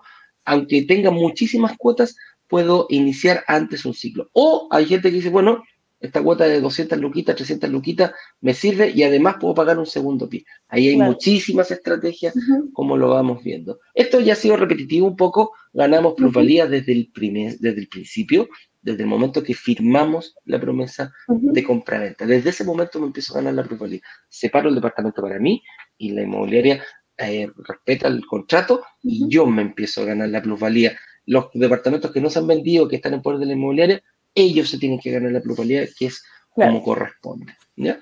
aunque tenga muchísimas cuotas, puedo iniciar antes un ciclo. O hay gente que dice, bueno, esta cuota de 200 luquitas, 300 luquitas me sirve y además puedo pagar un segundo pie. Ahí hay muchísimas estrategias, como lo vamos viendo. Esto ya ha sido repetitivo un poco, ganamos plusvalía desde, el desde el principio, desde el momento que firmamos la promesa de compra-venta. Desde ese momento me empiezo a ganar la plusvalía. Separo el departamento para mí y la inmobiliaria eh, respeta el contrato y yo me empiezo a ganar la plusvalía. Los departamentos que no se han vendido, que están en poder de la inmobiliaria, ellos se tienen que ganar la plusvalía, que es como corresponde. ¿ya?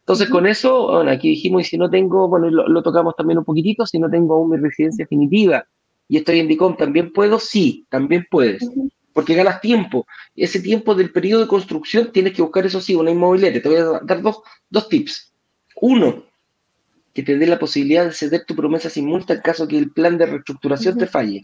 Entonces, con eso, bueno, aquí dijimos, y si no tengo, bueno, lo, tocamos también un poquitito, si no tengo aún mi residencia definitiva y estoy en DICOM, ¿también puedo? Sí, también puedes. porque ganas tiempo. Ese tiempo del periodo de construcción tienes que buscar, eso sí, una inmobiliaria. Te voy a dar dos, dos tips. Uno, que te dé la posibilidad de ceder tu promesa sin multa en caso que el plan de reestructuración te falle.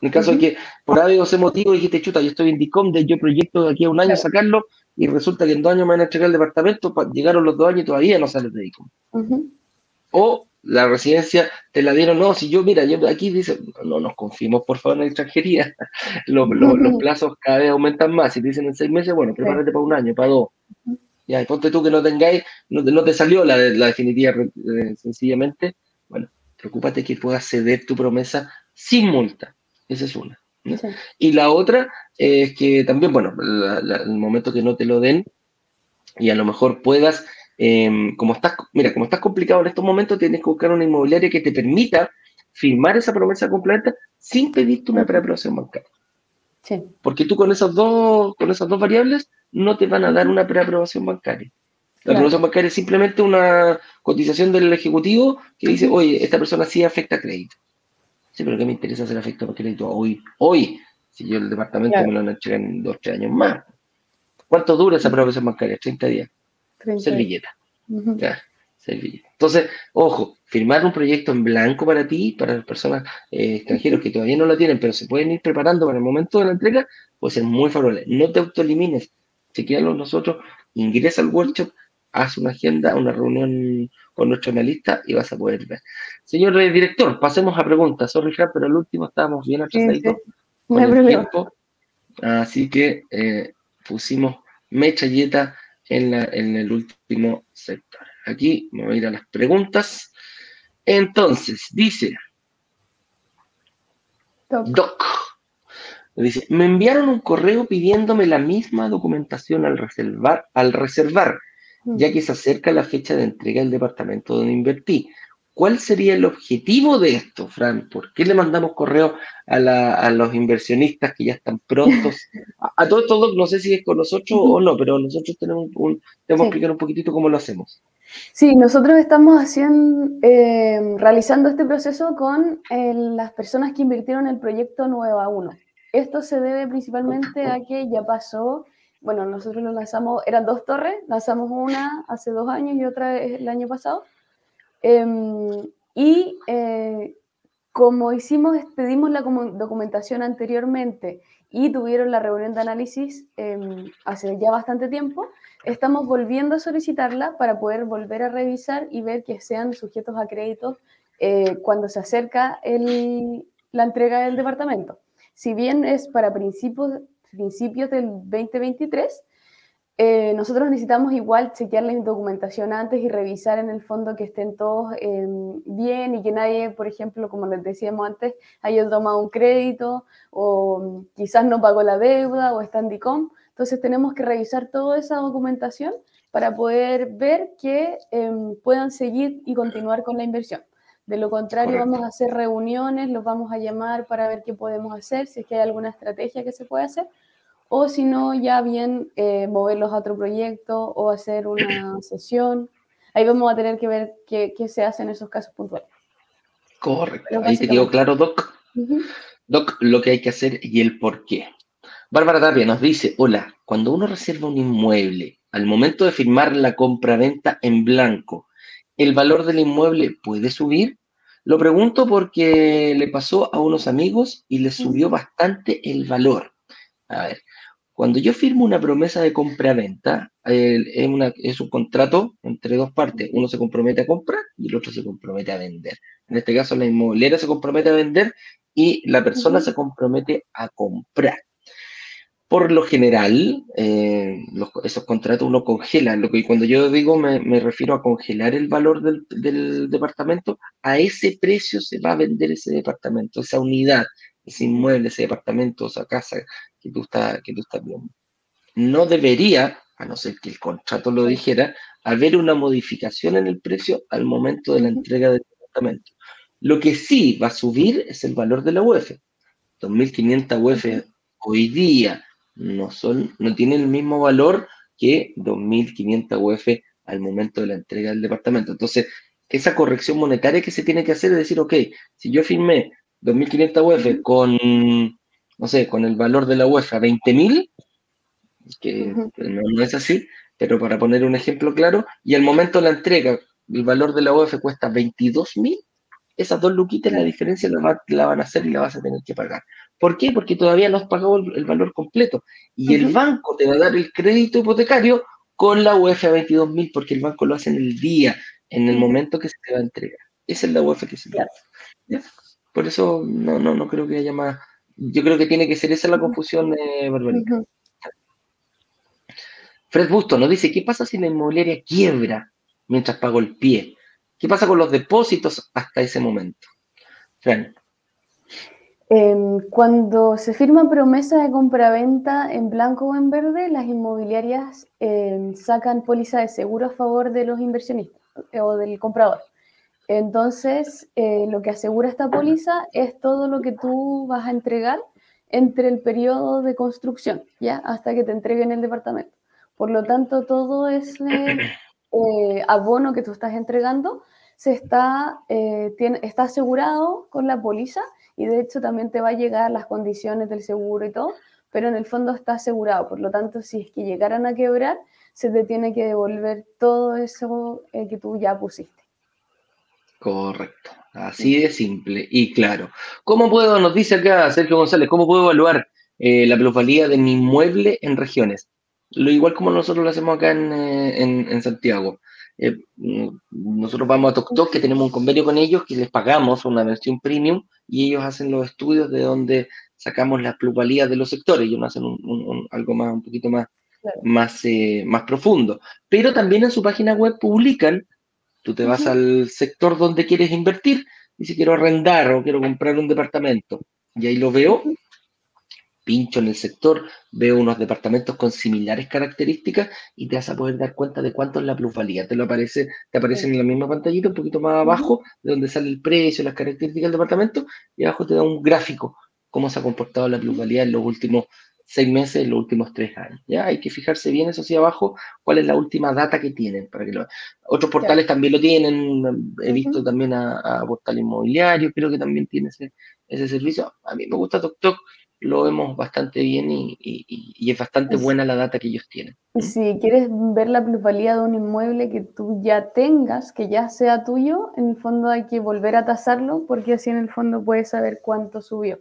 En el caso de que por algo ese motivo dijiste, chuta, yo estoy en DICOM, de yo proyecto de aquí a un año sacarlo, y resulta que en dos años me van a entregar el departamento, llegaron los dos años y todavía no sales de DICOM. O la residencia te la dieron, no, si yo, mira, yo aquí dice, no nos confiemos por favor en la extranjería, los, plazos cada vez aumentan más, si te dicen en seis meses, bueno, prepárate para un año, para dos. Ya, ponte tú que no tengáis, no, no te salió la, la definitiva eh, sencillamente, bueno, preocúpate que puedas ceder tu promesa sin multa. Esa es una. Y la otra es que también, bueno, el momento que no te lo den y a lo mejor puedas, em, como estás, mira, como estás complicado en estos momentos, tienes que buscar una inmobiliaria que te permita firmar esa promesa completa sin pedirte una preaprobación bancaria. Sí. Porque tú con esas dos, con esas dos variables no te van a dar una preaprobación bancaria. La preaprobación bancaria es simplemente una cotización del ejecutivo que dice, oye, esta persona sí afecta crédito. Sí, pero ¿qué me interesa hacer efecto de crédito hoy? Hoy, si yo el departamento me lo han hecho en dos, tres años más. ¿Cuánto dura esa aprobación bancaria? 30 días. Servilleta. servilleta. Entonces, ojo, firmar un proyecto en blanco para ti, para las personas eh, extranjeras que todavía no lo tienen, pero se pueden ir preparando para el momento de la entrega, puede ser muy favorable. No te autoelimines, chequealo nosotros, ingresa al workshop, haz una agenda, una reunión con nuestro analista y vas a poder ver. Señor director, pasemos a preguntas. Sorry, pero el último estábamos bien atrasaditos con el tiempo. Así que eh, pusimos mecha yeta en, en el último sector. Aquí me voy a ir a las preguntas. Entonces, dice Doc. Dice, me enviaron un correo pidiéndome la misma documentación al reservar, al reservar ya que se acerca la fecha de entrega del departamento donde invertí. ¿Cuál sería el objetivo de esto, Fran? ¿Por qué le mandamos correo a, los inversionistas que ya están prontos? A, todos, todo, no sé si es con nosotros o no, pero nosotros tenemos un, que explicar un poquitito cómo lo hacemos. Sí, nosotros estamos haciendo, eh, realizando este proceso con eh, las personas que invirtieron en el proyecto Nueva 1. Esto se debe principalmente a que ya pasó bueno, nosotros lo lanzamos, eran dos torres, lanzamos una hace dos años y otra el año pasado. Em, y eh, como hicimos, pedimos la documentación anteriormente y tuvieron la reunión de análisis em, hace ya bastante tiempo, estamos volviendo a solicitarla para poder volver a revisar y ver que sean sujetos a créditos eh, cuando se acerca la entrega del departamento. Si bien es para principios, principios del 2023, eh, nosotros necesitamos igual chequear la documentación antes y revisar en el fondo que estén todos em, bien y que nadie, por ejemplo, como les decíamos antes, haya tomado un crédito o quizás no pagó la deuda o está en DICOM. Entonces tenemos que revisar toda esa documentación para poder ver que em, puedan seguir y continuar con la inversión. De lo contrario, vamos a hacer reuniones, los vamos a llamar para ver qué podemos hacer, si es que hay alguna estrategia que se puede hacer, o si no, ya bien eh, moverlos a otro proyecto o hacer una sesión. Ahí vamos a tener que ver qué, se hace en esos casos puntuales. Correcto, ahí te digo claro, Doc. Doc, lo que hay que hacer y el por qué. Bárbara Tapia nos dice, hola, cuando uno reserva un inmueble, al momento de firmar la compra-venta en blanco, ¿el valor del inmueble puede subir? Lo pregunto porque le pasó a unos amigos y le subió bastante el valor. A ver, cuando yo firmo una promesa de compra-venta, es, es, un contrato entre dos partes. Uno se compromete a comprar y el otro se compromete a vender. En este caso, la inmobiliaria se compromete a vender y la persona se compromete a comprar. Por lo general, eh, esos contratos uno congela. Lo que cuando yo digo me, refiero a congelar el valor del, departamento, a ese precio se va a vender ese departamento, esa unidad, ese inmueble, ese departamento, esa casa que tú estás, que tú estás viendo. No debería, a no ser que el contrato lo dijera, haber una modificación en el precio al momento de la entrega del departamento. Lo que sí va a subir es el valor de la UEF. 2.500 UEF hoy día no, son, no tienen el mismo valor que 2.500 UF al momento de la entrega del departamento. Entonces, esa corrección monetaria que se tiene que hacer es decir, ok, si yo firmé 2.500 UF con no sé, con el valor de la UEFA 20 mil, que no, es así, pero para poner un ejemplo claro, y al momento de la entrega, el valor de la UF cuesta 22 mil, esas dos luquitas, la diferencia la, van a hacer y la vas a tener que pagar. ¿Por qué? Porque todavía no has pagado el, valor completo. Y el banco te va a dar el crédito hipotecario con la UF a 22 mil, porque el banco lo hace en el día, en el momento que se te va a entregar. Esa es la UF que se da. Por eso no, no, no creo que haya más. Yo creo que tiene que ser esa la confusión, eh, Fred Busto nos dice, ¿qué pasa si la inmobiliaria quiebra mientras pago el pie? ¿Qué pasa con los depósitos hasta ese momento? Em, cuando se firma promesa de compra-venta en blanco o en verde, las inmobiliarias em, sacan póliza de seguro a favor de los inversionistas eh, o del comprador. Entonces, eh, lo que asegura esta póliza es todo lo que tú vas a entregar entre el periodo de construcción, ¿ya? Hasta que te entreguen el departamento. Por lo tanto, todo ese eh, abono que tú estás entregando se está, eh, está asegurado con la póliza y de hecho también te va a llegar las condiciones del seguro y todo, pero en el fondo está asegurado. Por lo tanto, si es que llegaran a quebrar, se te tiene que devolver todo eso eh, que tú ya pusiste. Correcto. Así de simple y claro. ¿Cómo puedo, nos dice acá Sergio González, cómo puedo evaluar la plusvalía de mi inmueble en regiones? Lo igual como nosotros lo hacemos acá en, eh, Santiago. Eh, nosotros vamos a TokTok, que tenemos un convenio con ellos, que les pagamos una versión premium y ellos hacen los estudios de donde sacamos la plusvalía de los sectores. Ellos hacen algo más, un poquito más, más, eh, más profundo. Pero también en su página web publican, tú te vas al sector donde quieres invertir, y si quiero arrendar o quiero comprar un departamento, y ahí lo veo, pincho en el sector, veo unos departamentos con similares características y te vas a poder dar cuenta de cuánto es la plusvalía. Te lo aparece, te aparece en la misma pantallita, un poquito más abajo, de donde sale el precio, las características del departamento, y abajo te da un gráfico, cómo se ha comportado la plusvalía en los últimos seis meses, en los últimos tres años. Ya hay que fijarse bien eso sí abajo, cuál es la última data que tienen. Para que Otros portales también lo tienen, he visto también a, a, Portal Inmobiliario, creo que también tiene ese, ese servicio. A mí me gusta TokTok lo vemos bastante bien y, es bastante buena la data que ellos tienen. Y si quieres ver la plusvalía de un inmueble que tú ya tengas, que ya sea tuyo, en el fondo hay que volver a tasarlo porque así en el fondo puedes saber cuánto subió.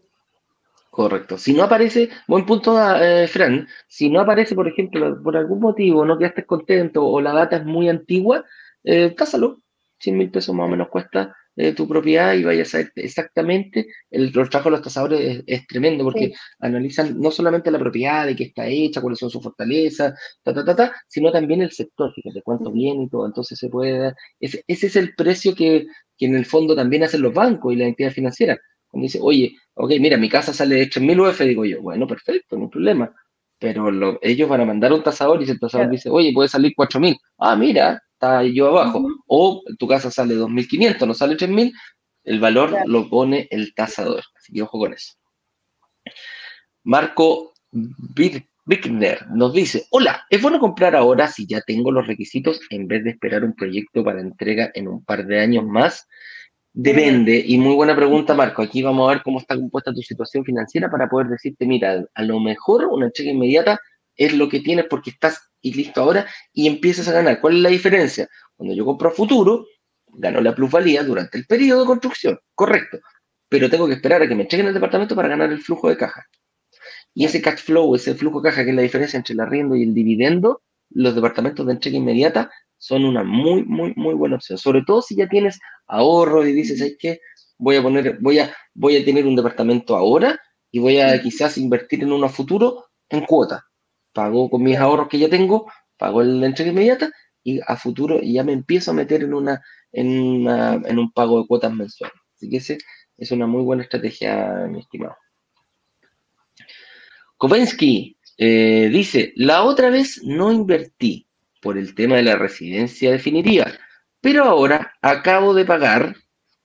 Correcto. Si no aparece, buen punto, eh, Fran, si no aparece, por ejemplo, por algún motivo no quedaste contento o la data es muy antigua, eh, tásalo. 100 mil pesos más o menos cuesta de tu propiedad y vayas a saber exactamente, el, trabajo de los tasadores es, tremendo porque analizan no solamente la propiedad, de qué está hecha, cuáles son sus fortalezas, ta, ta, ta, ta, sino también el sector, fíjate cuánto viene y todo, entonces se puede dar, ese, ese es el precio que, que, en el fondo también hacen los bancos y la entidad financiera. Cuando dice, oye, ok, mira, mi casa sale de 3.000 UF, digo yo, bueno, perfecto, no hay problema. Pero ellos van a mandar un tasador y si el tasador dice, oye, puede salir 4.000. Ah, mira, está yo abajo. O tu casa sale 2.500, no sale 3.000, el valor lo pone el tasador. Así que ojo con eso. Marco Bickner nos dice, hola, ¿es bueno comprar ahora si ya tengo los requisitos en vez de esperar un proyecto para entrega en un par de años más? Depende, y muy buena pregunta, Marco. Aquí vamos a ver cómo está compuesta tu situación financiera para poder decirte, mira, a lo mejor una entrega inmediata es lo que tienes porque estás y listo ahora y empiezas a ganar. ¿Cuál es la diferencia? Cuando yo compro a futuro, gano la plusvalía durante el periodo de construcción, correcto, pero tengo que esperar a que me entreguen el departamento para ganar el flujo de caja. Y ese cash flow, ese flujo de caja, que es la diferencia entre el arriendo y el dividendo, los departamentos de entrega inmediata son una muy, muy, muy buena opción. Sobre todo si ya tienes ahorro y dices, ¿sabes qué? Voy a poner, voy a, voy a tener un departamento ahora y voy a quizás invertir en uno a futuro en cuota pago con mis ahorros que ya tengo, pago la entrega inmediata y a futuro ya me empiezo a meter en, una, en, en un pago de cuotas mensuales. Así que ese es una muy buena estrategia, mi estimado. Kovensky eh, dice, la otra vez no invertí por el tema de la residencia definitiva, pero ahora acabo de pagar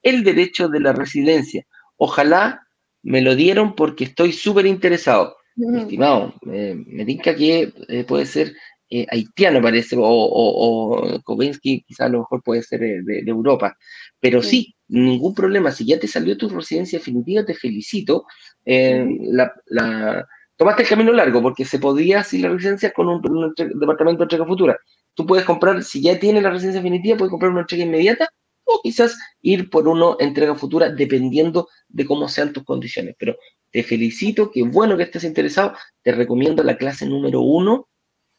el derecho de la residencia. Ojalá me lo dieron porque estoy súper interesado. Estimado, me tinca que eh, puede ser eh, haitiano, parece, o, o, quizás a lo mejor puede ser de, Europa. Pero sí. ningún problema. Si ya te salió tu residencia definitiva, te felicito. la, tomaste el camino largo porque se podía así la residencia con un, departamento de entrega futura. Tú puedes comprar, si ya tienes la residencia definitiva, puedes comprar una entrega inmediata o quizás ir por uno entrega futura dependiendo de cómo sean tus condiciones. Pero te felicito, qué bueno que estés interesado. Te recomiendo la clase número uno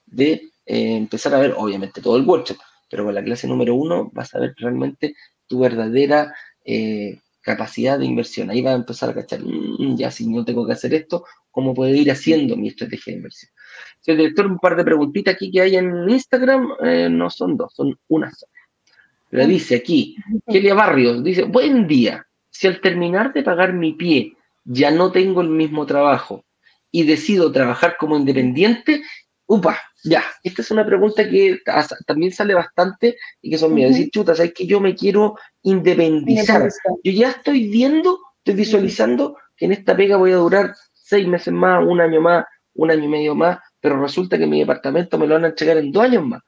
de eh, empezar a ver, obviamente, todo el workshop, pero con la clase número uno vas a ver realmente tu verdadera eh, capacidad de inversión. Ahí vas a empezar a cachar, mm, ya si no tengo que hacer esto, ¿cómo puedo ir haciendo mi estrategia de inversión? Señor director, un par de preguntitas aquí que hay en Instagram, eh, no son dos, son una sola. Pero dice aquí, Kelia Barrios, dice, buen día, si al terminar de pagar mi pie ya no tengo el mismo trabajo y decido trabajar como independiente, upa, ya, esta es una pregunta que también sale bastante y que son mías. Decir, chuta, ¿sabes que yo me quiero independizar? Yo ya estoy viendo, estoy visualizando que en esta pega voy a durar seis meses más, un año más, un año y medio más, pero resulta que mi departamento me lo van a entregar en dos años más.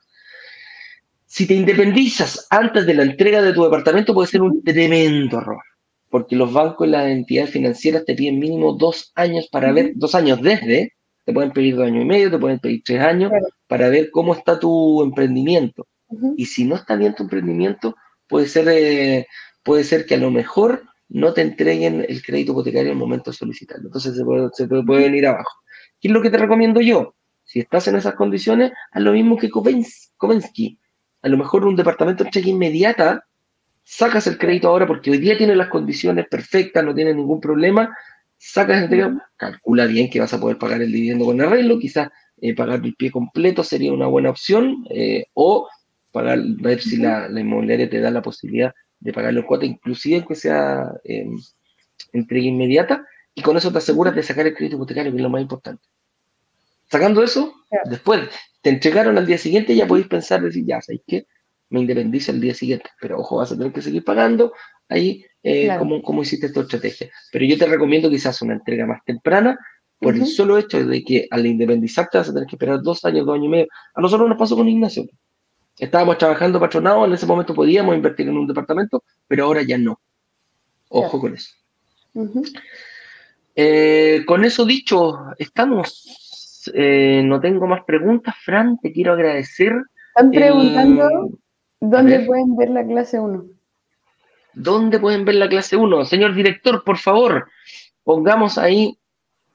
Si te independizas antes de la entrega de tu departamento puede ser un tremendo error, porque los bancos y las entidades financieras te piden mínimo dos años para ver, dos años desde, te pueden pedir dos años y medio, te pueden pedir tres años para ver cómo está tu emprendimiento. Y si no está bien tu emprendimiento, puede ser, eh, puede ser que a lo mejor no te entreguen el crédito hipotecario en el momento de solicitarlo. Entonces se puede, se puede venir abajo. ¿Qué es lo que te recomiendo yo? Si estás en esas condiciones, haz lo mismo que Kovensky a lo mejor un departamento de cheque inmediata, sacas el crédito ahora porque hoy día tiene las condiciones perfectas, no tiene ningún problema, sacas el crédito, calcula bien que vas a poder pagar el dividendo con arreglo, quizás eh, pagar el pie completo sería una buena opción, eh, o pagar, ver si la, inmobiliaria te da la posibilidad de pagar los cuotas, inclusive que sea em, entrega inmediata, y con eso te aseguras de sacar el crédito hipotecario, que es lo más importante. Sacando eso, después te entregaron al día siguiente, ya podéis pensar, decir, ya, ¿sabéis qué? Me independizo el día siguiente, pero ojo, vas a tener que seguir pagando ahí eh, como, hiciste tu estrategia. Pero yo te recomiendo quizás una entrega más temprana, por el solo hecho de que al independizarte vas a tener que esperar dos años, dos años y medio. A nosotros nos pasó con Ignacio. Estábamos trabajando patronado, en ese momento podíamos invertir en un departamento, pero ahora ya no. Ojo con eso. Eh, con eso dicho, estamos eh, no tengo más preguntas. Fran, te quiero agradecer. Están preguntando dónde pueden ver la clase 1. ¿Dónde pueden ver la clase 1? Señor director, por favor, pongamos ahí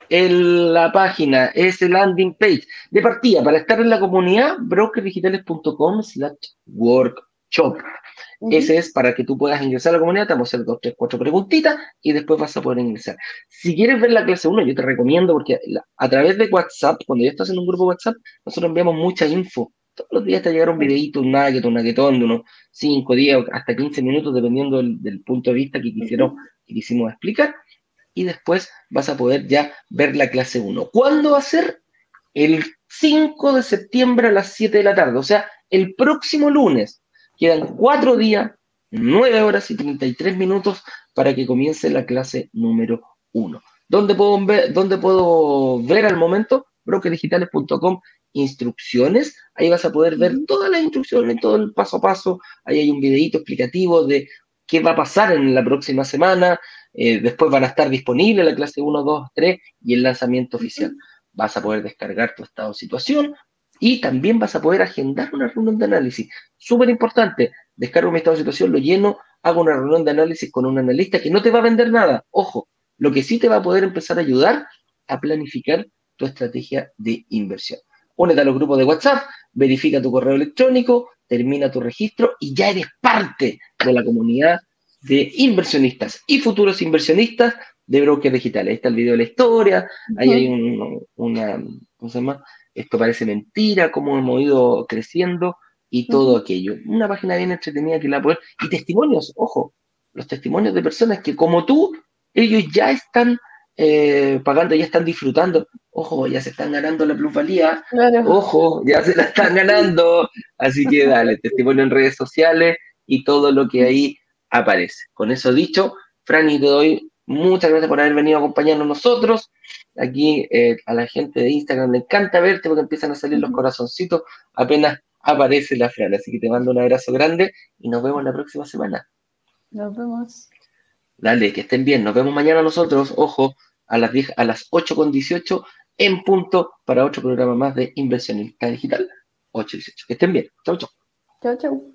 la página, ese landing page. De partida, para estar en la comunidad, brokerdigitales.com slash workshop. Ese es para que tú puedas ingresar a la comunidad, te vamos a hacer dos, tres, cuatro preguntitas y después vas a poder ingresar. Si quieres ver la clase 1, yo te recomiendo porque a través de WhatsApp, cuando ya estás en un grupo WhatsApp, nosotros enviamos mucha info. Todos los días te llegará un videito, un nugget, un nuggetón de unos 5, 10, hasta 15 minutos, dependiendo del, punto de vista que, quisieron, que quisimos explicar. Y después vas a poder ya ver la clase 1. ¿Cuándo va a ser? El 5 de septiembre a las 7 de la tarde, o sea, el próximo lunes Quedan cuatro días, nueve horas y 33 minutos para que comience la clase número uno. ¿Dónde puedo ver, dónde puedo ver al momento? brokerdigitales.com instrucciones, ahí vas a poder ver todas las instrucciones, todo el paso a paso, ahí hay un videito explicativo de qué va a pasar en la próxima semana, eh, después van a estar disponibles la clase 1, 2, 3 y el lanzamiento oficial. Vas a poder descargar tu estado de situación, y también vas a poder agendar una reunión de análisis. Súper importante, descargo mi estado de situación, lo lleno, hago una reunión de análisis con un analista que no te va a vender nada. Ojo, lo que sí te va a poder empezar a ayudar a planificar tu estrategia de inversión. Únete a los grupos de WhatsApp, verifica tu correo electrónico, termina tu registro y ya eres parte de la comunidad de inversionistas y futuros inversionistas de brokers digitales. Ahí está el video de la historia, ahí hay un, una, ¿cómo se llama? esto parece mentira, cómo hemos ido creciendo y todo aquello. Una página bien entretenida que la puede... Y testimonios, ojo, los testimonios de personas que como tú, ellos ya están eh, pagando, ya están disfrutando. Ojo, ya se están ganando la plusvalía. Ojo, ya se la están ganando. Así que dale, testimonio en redes sociales y todo lo que ahí aparece. Con eso dicho, Franny, te doy muchas gracias por haber venido a acompañarnos nosotros. aquí eh, a la gente de Instagram le encanta verte porque empiezan a salir los corazoncitos apenas aparece la Fran. Así que te mando un abrazo grande y nos vemos la próxima semana. Nos vemos. Dale, que estén bien. Nos vemos mañana nosotros, ojo, a las 10, a las 8 con 18 en punto para otro programa más de Inversionista Digital. 8 18. Que estén bien. Chau, chau. Chau, chau.